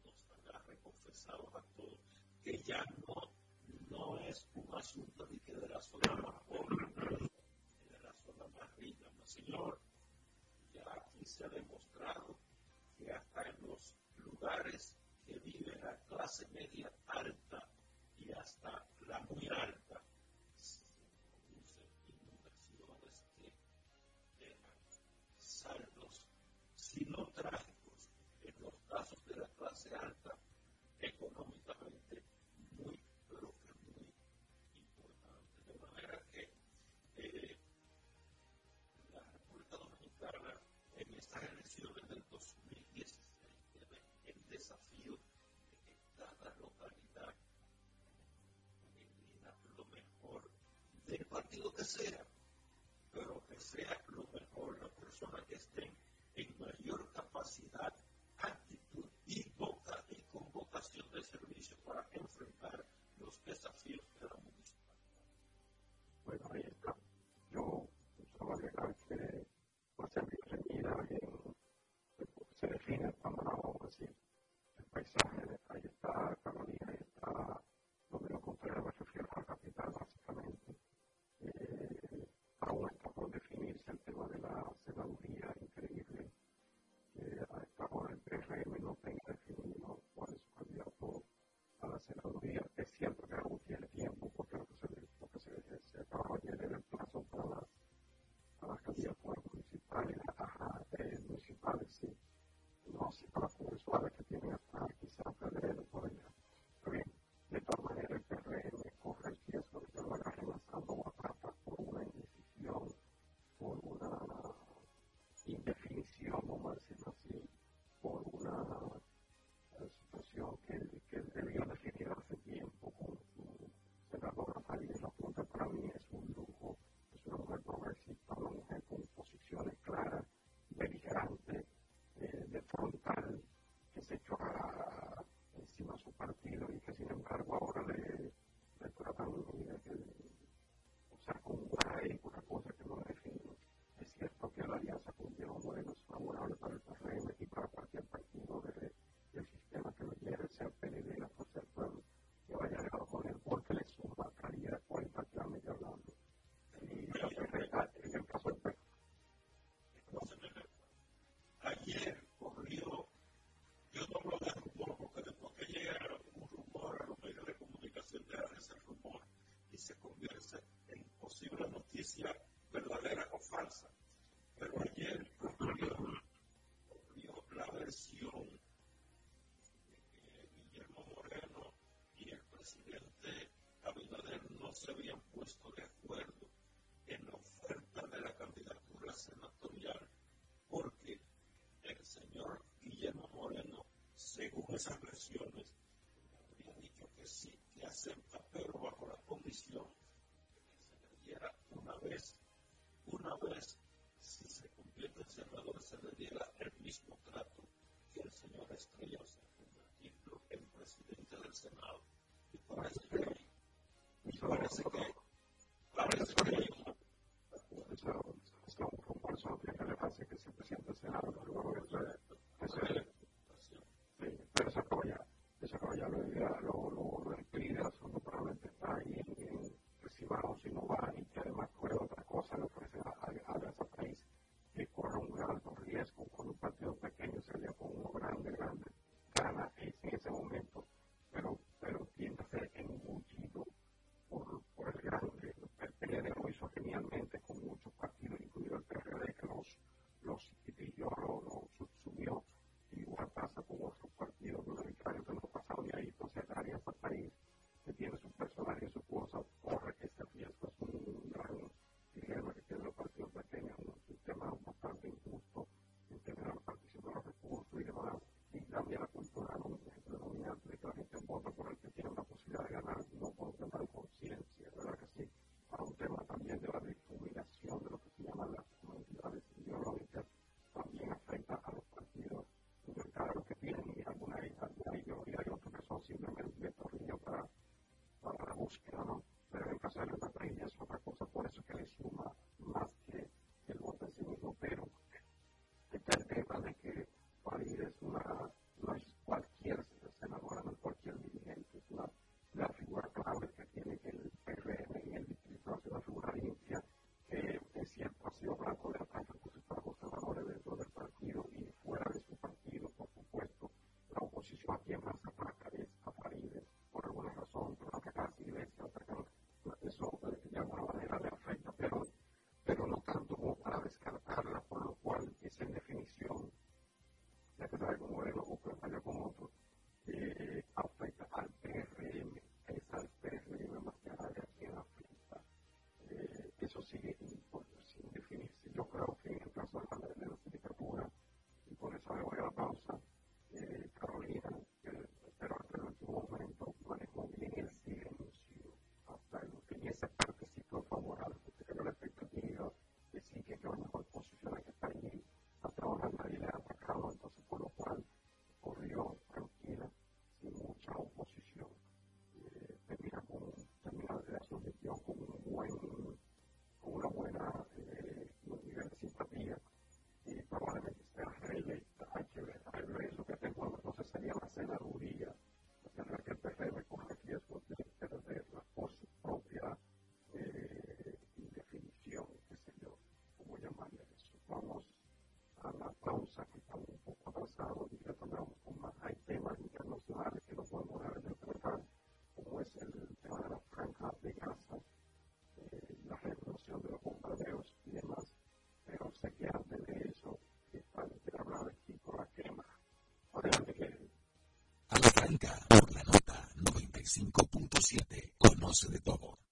S3: Dios nos haga confesados a todos que ya no, no es un asunto de que de la zona más pobre, de la zona más rica, no, Señor, ya aquí se ha demostrado que hasta en los lugares vive la clase media alta y hasta la muy alta. Se producen inundaciones que dejan saldos, si no trágicos, sea, pero que sea lo mejor la persona que estén en mayor capacidad, actitud y, con vocación de servicio para enfrentar los desafíos de la municipalidad.
S7: Bueno, ahí está. Yo solo agregar que va a ser bien reñida en se define el panorama, vamos a decir, el paisaje. Ahí está Carolina, ahí está Domingo Contreras, me refiero a la capital, básicamente. Eh, aún está por definirse el tema de la senaduría, increíble que a esta hora el PRM no tenga definido cuál es su candidato a la senaduría. Es cierto que aún tiene tiempo, porque lo que se, lo que se, se acababa ayer era el plazo para las, para las candidaturas municipales, ajá, eh, municipales, sí. No, sí, para las congresuales que tienen hasta quizás febrero, por allá. Pero bien, de todas maneras, el PRM corre el riesgo de que lo agarren lanzando batata por una indecisión, por una indefinición, vamos a decirlo así, por una eh, situación que, que debió definir hace tiempo con su senadora Farideh La Punta. Para mí es un lujo, es una mujer progresista, una mujer con posiciones claras, beligerantes, eh, de frontal, que se echó a, encima de su partido y que sin embargo ahora le, le tratan de, de, o sea, con una E, una cosa que no define. Es cierto que la alianza con Diego Moreno es favorable para el PRM y para cualquier partido de, del sistema que lo lleve, sea PLD, la Fuerza del Pueblo, que vaya a con él, porque le suma calidad cualitativamente hablando. Y la PRM, en el caso del PRM.
S3: Ayer corrió, yo no hablo de rumor, porque después que llega un rumor a los medios de comunicación deja de ser rumor y se convierte en posible noticia verdadera o falsa. Pero ayer corrió, corrió la versión de que Guillermo Moreno y el presidente Abinader no se habían puesto de acuerdo en la oferta de la candidatura senatorial porque el señor Guillermo Moreno, según esas versiones, Joaquim causa que estamos un poco atrasados y retornamos con más. Hay temas internacionales que no podemos dejar de tratar, como es el tema de la franja de Gaza, eh, la revolución de los bombardeos y demás. Pero sé que antes de
S7: eso, está el de hablar aquí con la crema. Adelante, que A la franca,
S4: por la nota 95.7, conoce de todo.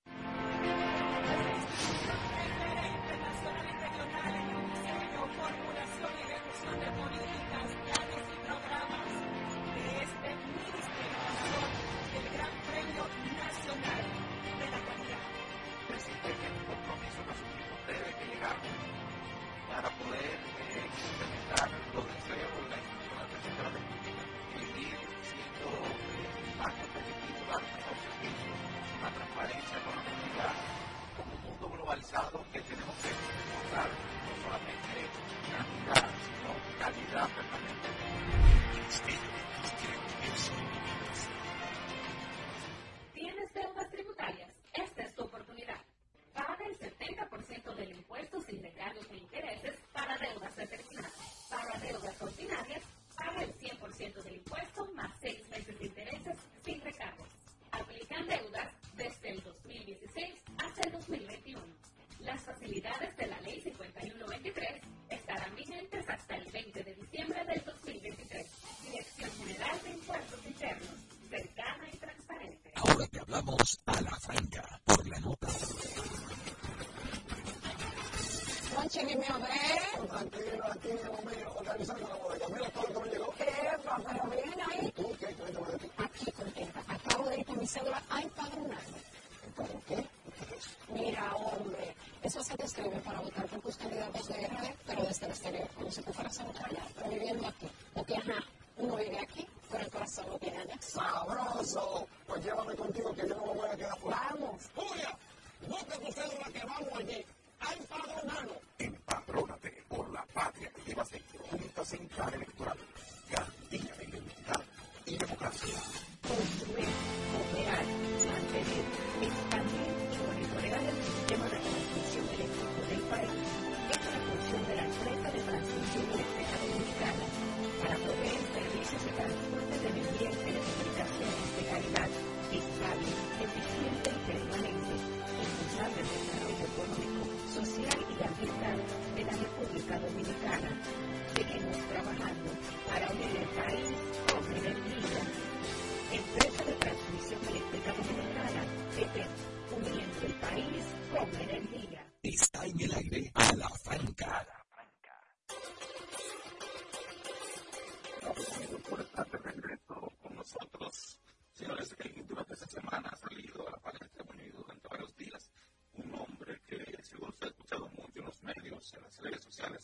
S3: Han indicado las autoridades, que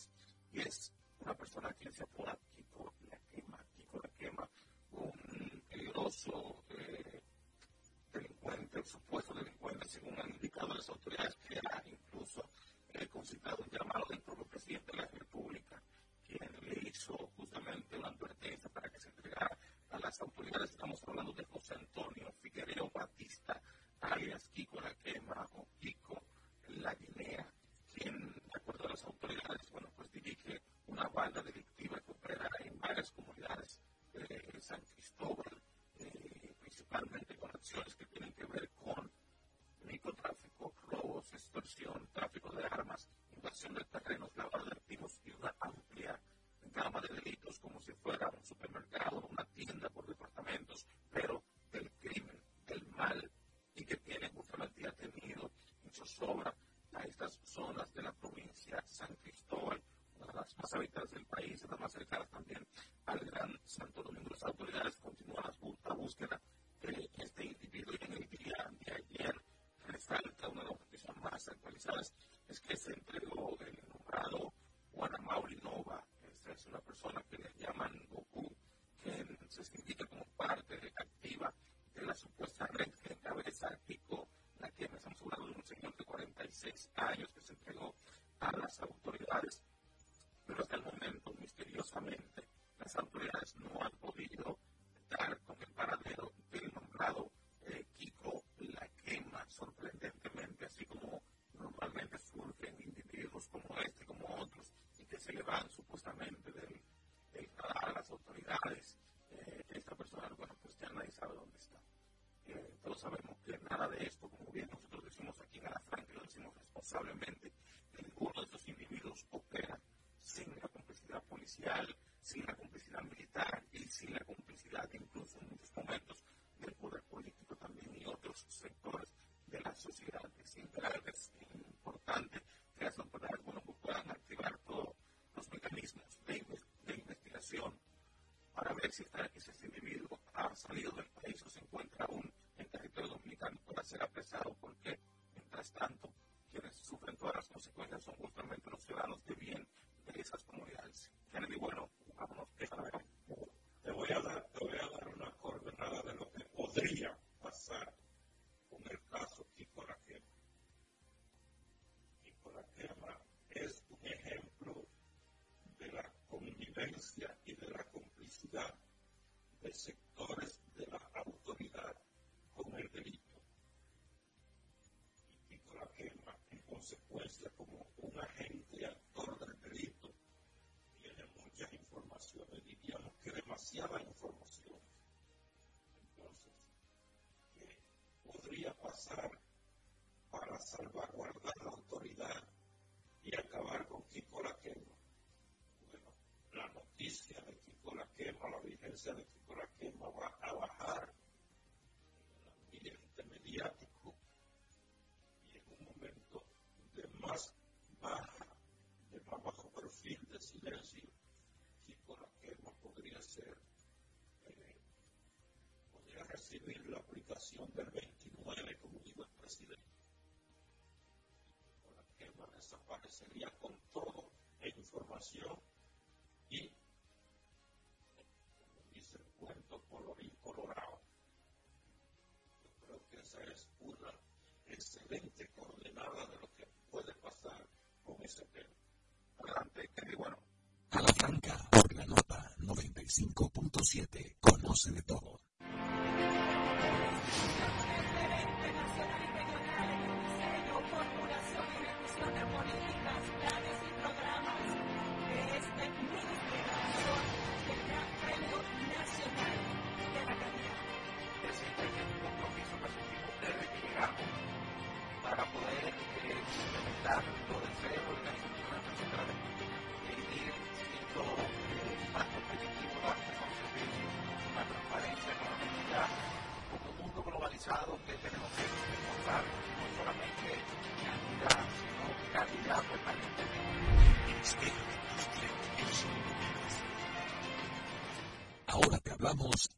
S3: situaciones que tienen que ver con
S4: microtráfico, robos, extorsión, tráfico de armas, invasión de terrenos, lavado de activos y una amplia gama de delitos como si fuera un supermercado, una tienda por departamentos, pero del crimen, del mal, y que tiene justamente ha tenido mucho sobra a estas zonas de la provincia San Cristóbal, una de las más habitadas del país, una 16 años que se entregó. responsablemente, ninguno de esos individuos opera sin la complicidad policial
S3: yeah. sería con todo e información rebels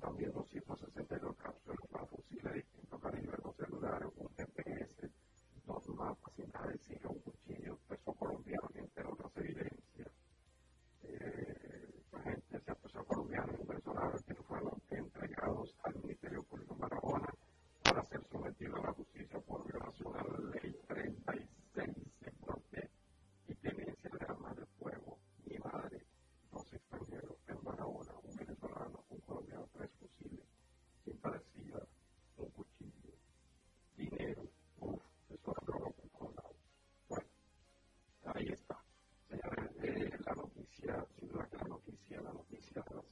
S3: también los hijos, 60 kilogramos. 必要なので、資格
S4: の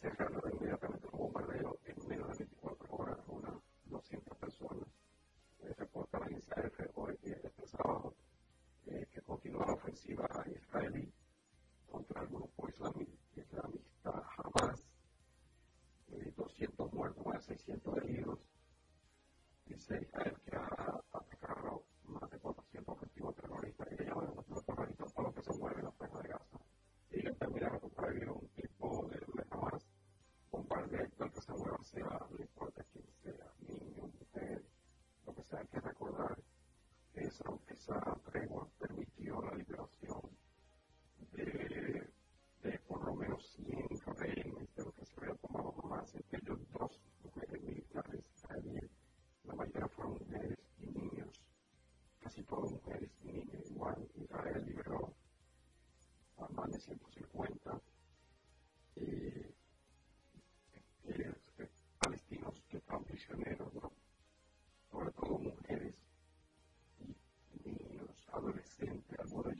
S4: cercano inmediatamente
S12: a
S4: un
S7: bombardeo en menos de 24 horas a unas 200 personas. Eh, reporta la agencia AFO que este sábado eh, que continúa la ofensiva israelí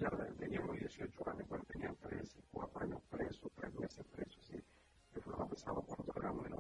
S7: ya teníamos 18 años cuando tenían 13, 4 años presos, 3 meses presos, sí. Yo fui bautizado por otro ramo de la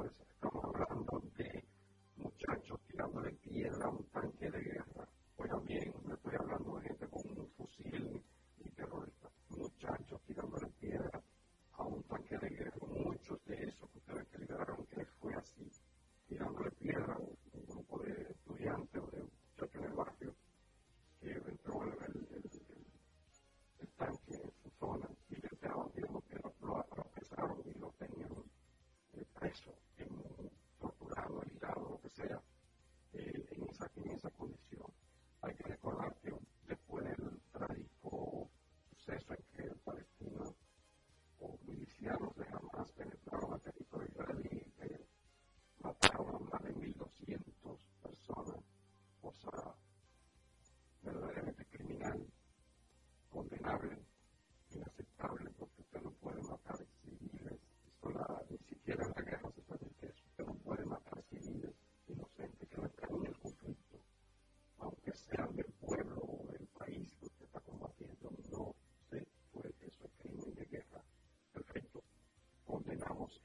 S7: you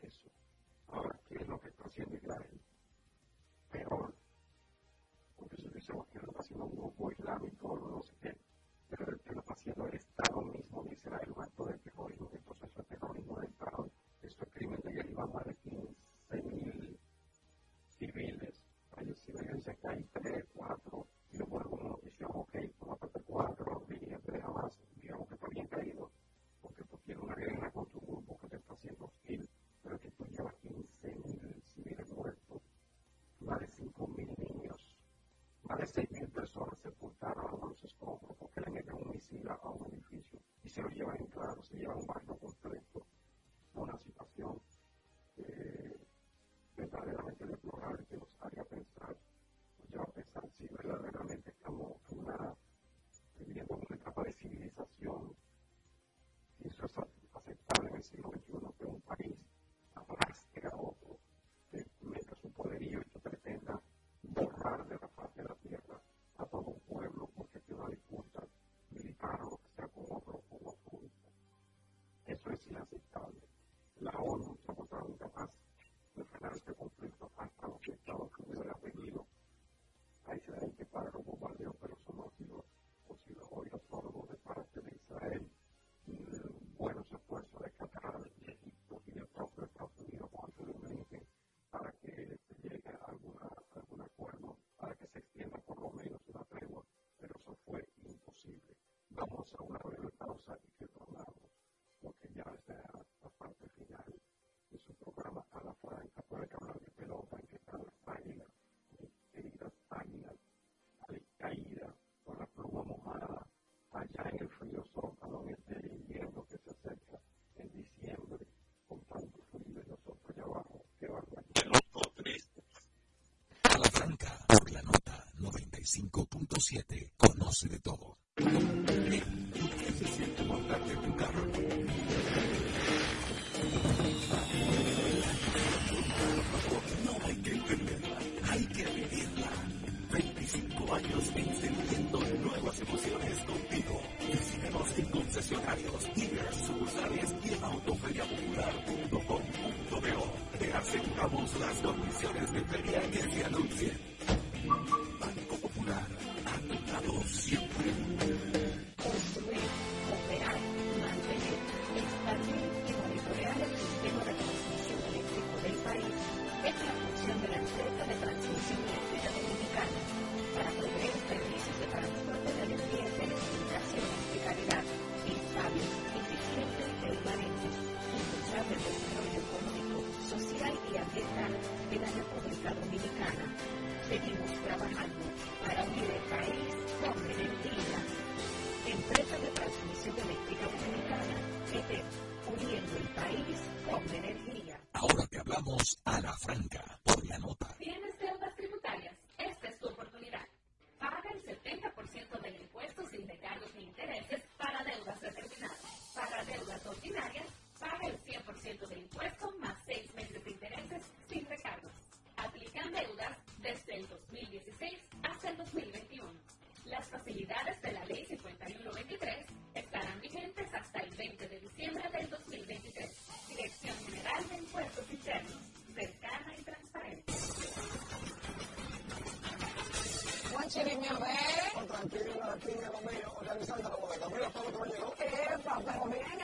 S7: eso. de 6.000 personas sepultaron a los escombros porque le meten un misil a un edificio y se lo llevan en claro, se llevan eso es inaceptable. La ONU se ha mostrado incapaz de frenar este conflicto.
S2: 5.7. Conoce de todo. 快我们来了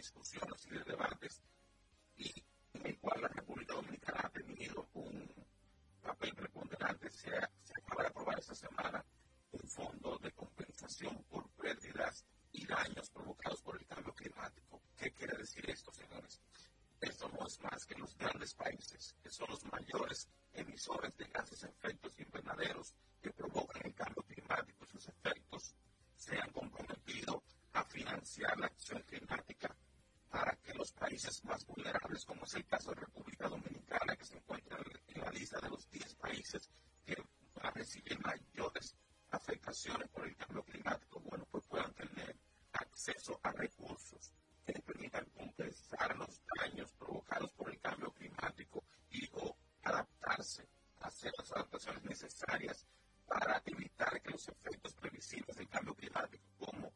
S4: discusiones y de debates, y en el cual la República Dominicana ha tenido un papel preponderante, se, se acaba de aprobar esta semana un fondo de compensación por pérdidas y daños provocados por el cambio climático. ¿Qué quiere decir esto, señores? Esto no es más que los grandes países, que son los mayores emisores de gases efectos invernaderos que provocan el cambio climático y sus efectos, se han comprometido a financiar la acción climática para que los países más vulnerables, como es el caso de República Dominicana, que se encuentra en la lista de los 10 países que van a recibir mayores afectaciones por el cambio climático, bueno, pues puedan tener acceso a recursos que les permitan compensar los daños provocados por el cambio climático y o adaptarse, hacer las adaptaciones necesarias para evitar que los efectos previsibles del cambio climático, como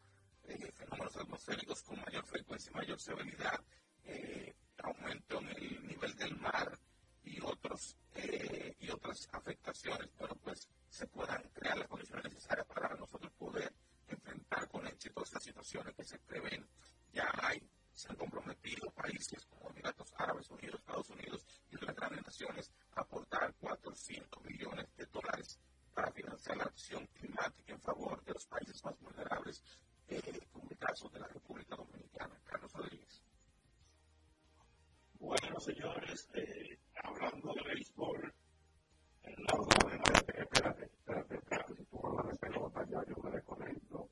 S4: eh, fenómenos atmosféricos con mayor frecuencia y mayor severidad, eh, aumento en el nivel del mar y otros eh, y otras afectaciones, bueno, pues se puedan crear las condiciones necesarias para nosotros poder enfrentar con éxito estas situaciones que se prevén. Ya hay, se han comprometido países como Emiratos Árabes Unidos, Estados Unidos y otras grandes naciones a aportar 400 millones de dólares para financiar la acción climática en favor de los países más vulnerables, como el caso de la República Dominicana. Carlos Rodríguez.
S3: Bueno, señores, eh, hablando de béisbol, la espérate, espérate, espérate, espérate, si tú hablas de pelota ya yo me desconecto.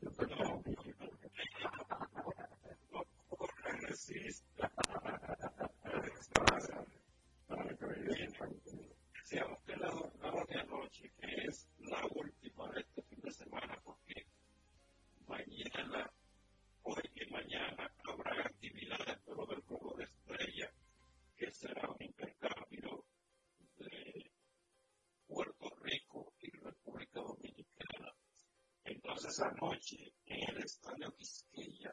S3: Yo estoy no, resista. Para que me tranquilo. Decíamos que la jornada de anoche, que es la última de este fin de semana, mañana, hoy y mañana habrá actividades, pero del juego de estrella, que será un intercambio de Puerto Rico y República Dominicana. Entonces anoche, en el estadio Quisqueya,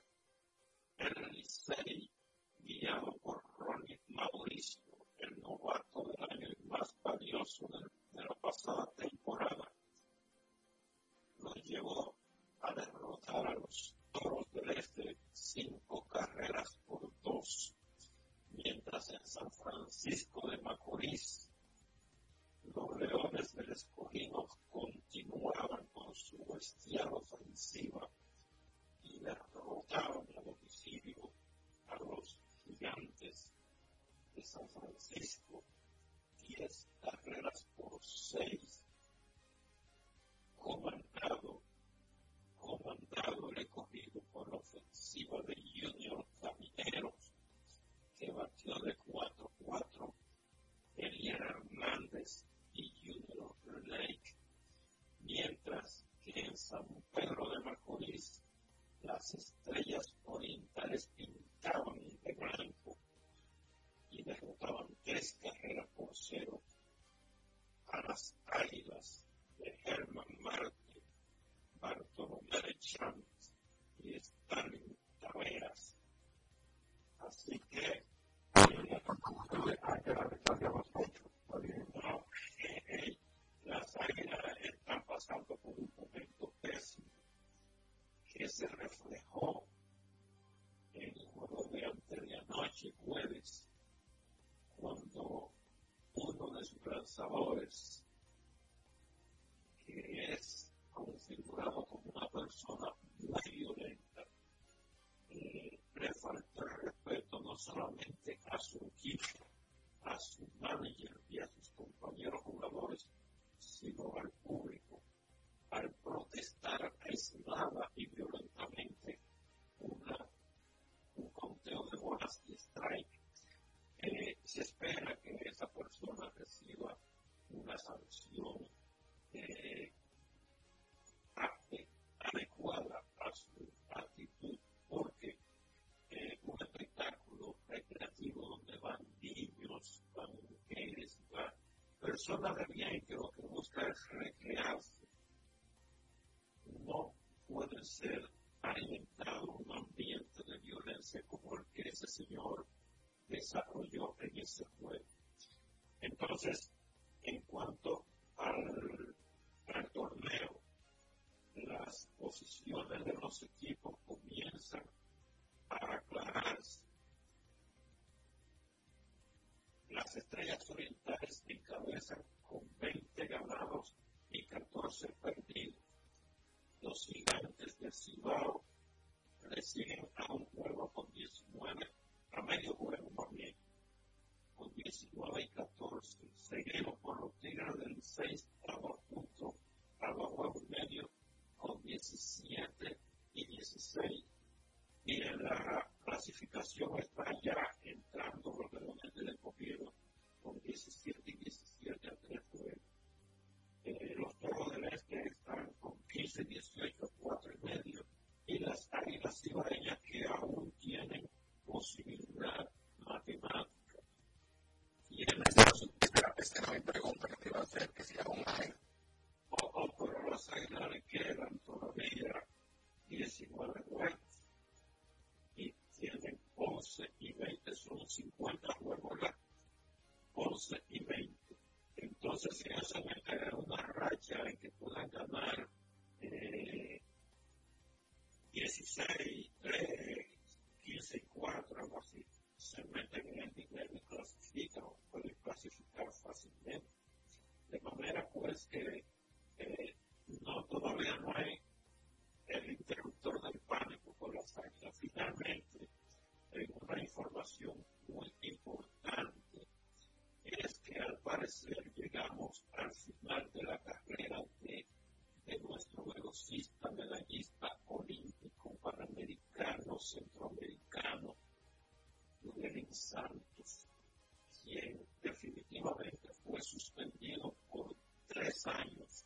S3: el Licey, guiado por Ronnie Mauricio, el novato del año más valioso de, de la pasada temporada, lo llevó a derrotar a los Toros del Este cinco carreras por dos, mientras en San Francisco de Macorís los Leones del Escogido continuaban con su bestial ofensiva y derrotaron a domicilio a los gigantes de San Francisco, 10 carreras por 6, comandado, comandado recogido por la ofensiva de Junior Camineros, que batió de 4-4, Elian Hernández y Junior Lake, mientras que en San Pedro de Macorís las estrellas orientales pintaban de blanco y derrotaban tres carreras por cero a las águilas de Herman Marte, Chávez y Stalin Taveras. Así que no, eh, las águilas están pasando por un momento pésimo que se reflejó en el juego de antes de anoche, jueves, cuando uno de sus lanzadores, que es configurado como una persona muy violenta, eh, le falta el respeto no solamente a su equipo, a su manager y a sus compañeros jugadores, sino al público, al protestar aislada y violentamente un conteo de bolas y strike. Eh, se espera que esa persona reciba una sanción eh, adecuada a su actitud, porque eh, un espectáculo recreativo donde van niños, van mujeres, van personas de bien que lo que buscan es recrearse, no puede ser alimentado un ambiente de violencia como el que ese señor desarrolló en ese juego. Entonces, en cuanto al, al torneo, las posiciones de los equipos comienzan a aclararse. Las estrellas orientales encabezan con 20 ganados y 14 perdidos. Los gigantes del Cibao le siguen a un juego con 19, a medio juego más bien, con 19 y 14. Seguimos por los Tigres del 6 a 2 puntos, a 2 juegos y medio, con 17 y 16. Y en la clasificación está ya entrando leones del escogido con 17 y 17 a 3 juegos. Eh, los toros del este están con 15, 18, 4 y medio y las águilas cibaeñas que aún tienen posibilidad matemática. Y en este caso, pregunta que te iba a hacer, que si aún hay. O, o pero las águilas le quedan todavía 19 juegos y tienen 11 y 20, son 50 juegos, ¿verdad? 11 y 20. Entonces, si ellos se meten en una racha en que puedan ganar eh, 16, 3, 15 y 4, algo así, se meten en el nivel y clasifican o pueden clasificar fácilmente. De manera pues que eh, no, todavía no hay el interruptor del pánico con las águilas. Finalmente, en una información muy importante, es que al parecer llegamos al final de la carrera de, nuestro velocista medallista olímpico panamericano centroamericano, Ludelin Santos, quien definitivamente fue suspendido por tres años.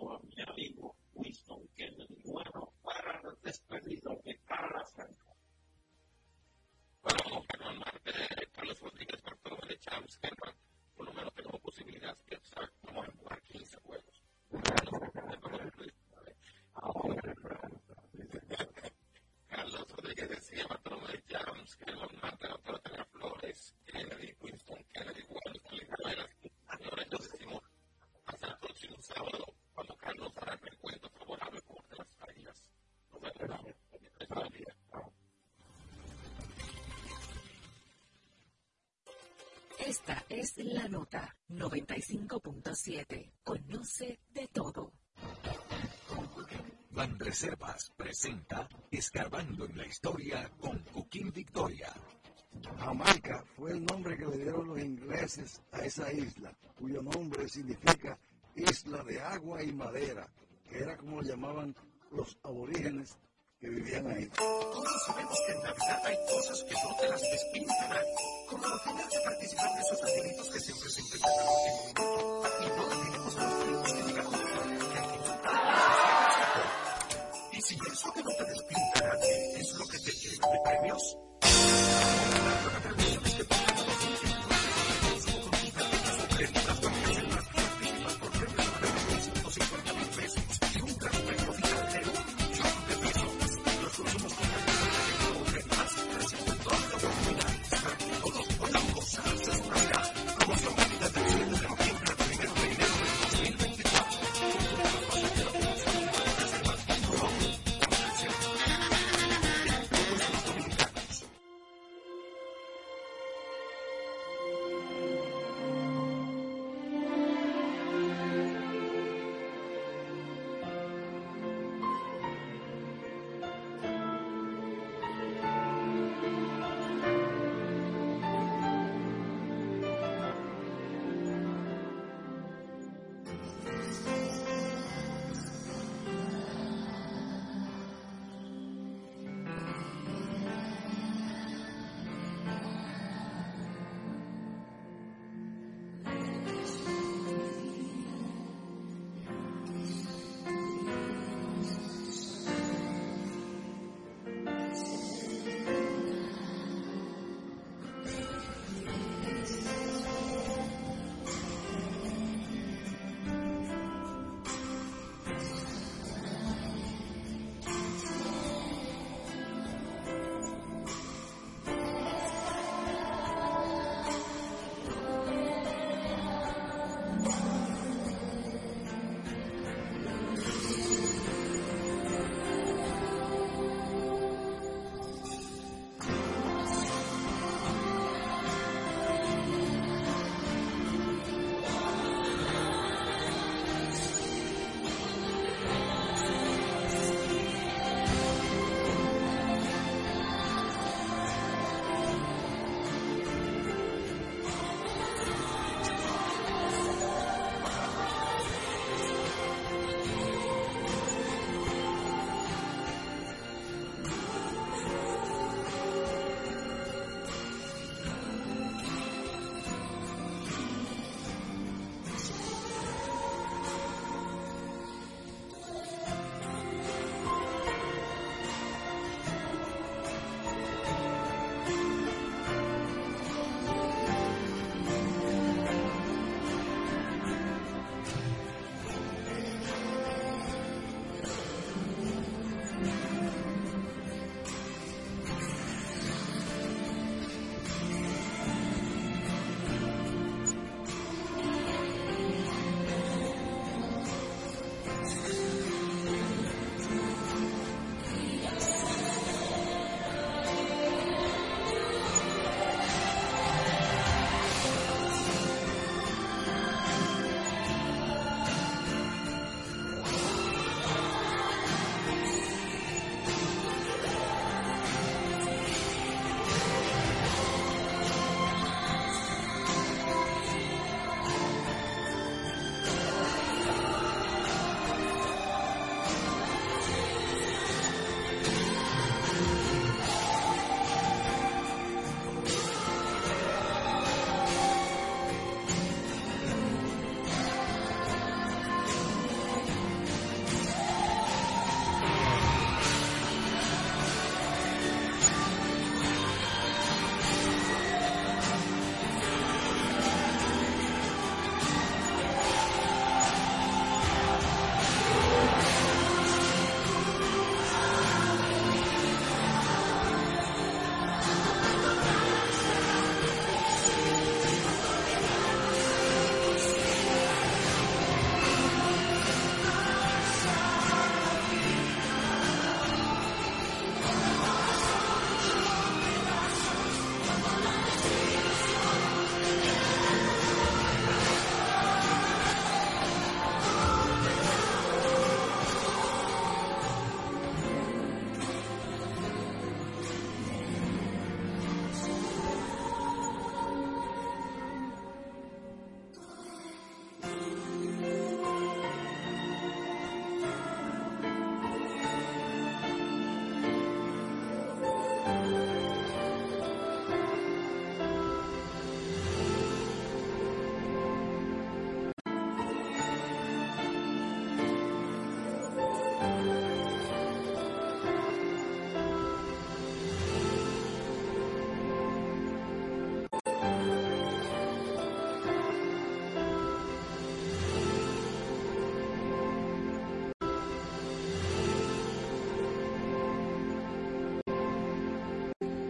S3: el paso a mi amigo Winston Kennedy Bueno para la despedida de Ala Franco.
S13: Bueno, Germán Marte, Carlos Rodríguez, Bartolo de Champs, Germán, por lo menos tenemos posibilidad de pensar cómo jugar 15 juegos. Carlos Rodríguez decía, Bartolo de Champs, Germán Marte, doctora Tania Flores, Kennedy, Winston Kennedy, Juan, Stanley Rivera. Ahora entonces decimos, hasta el próximo sábado, cuando Carlos hará el recuento favorable por las águilas. Nos vemos.
S4: Esta es la nota 95.7. Conoce de todo. Banreservas presenta Escarbando en la Historia con Coquín Victoria.
S14: Jamaica fue el nombre que le dieron los ingleses a esa isla, cuyo nombre significa isla de agua y madera, que era como llamaban los aborígenes que vivían ahí.
S4: Todos sabemos que en Navidad hay cosas que no te las despintarán, que participar de esos angelitos que siempre se inventan al último minuto. Y no tenemos los primos que que hay que. Y si eso que no te despintarán es lo que te llena de premios,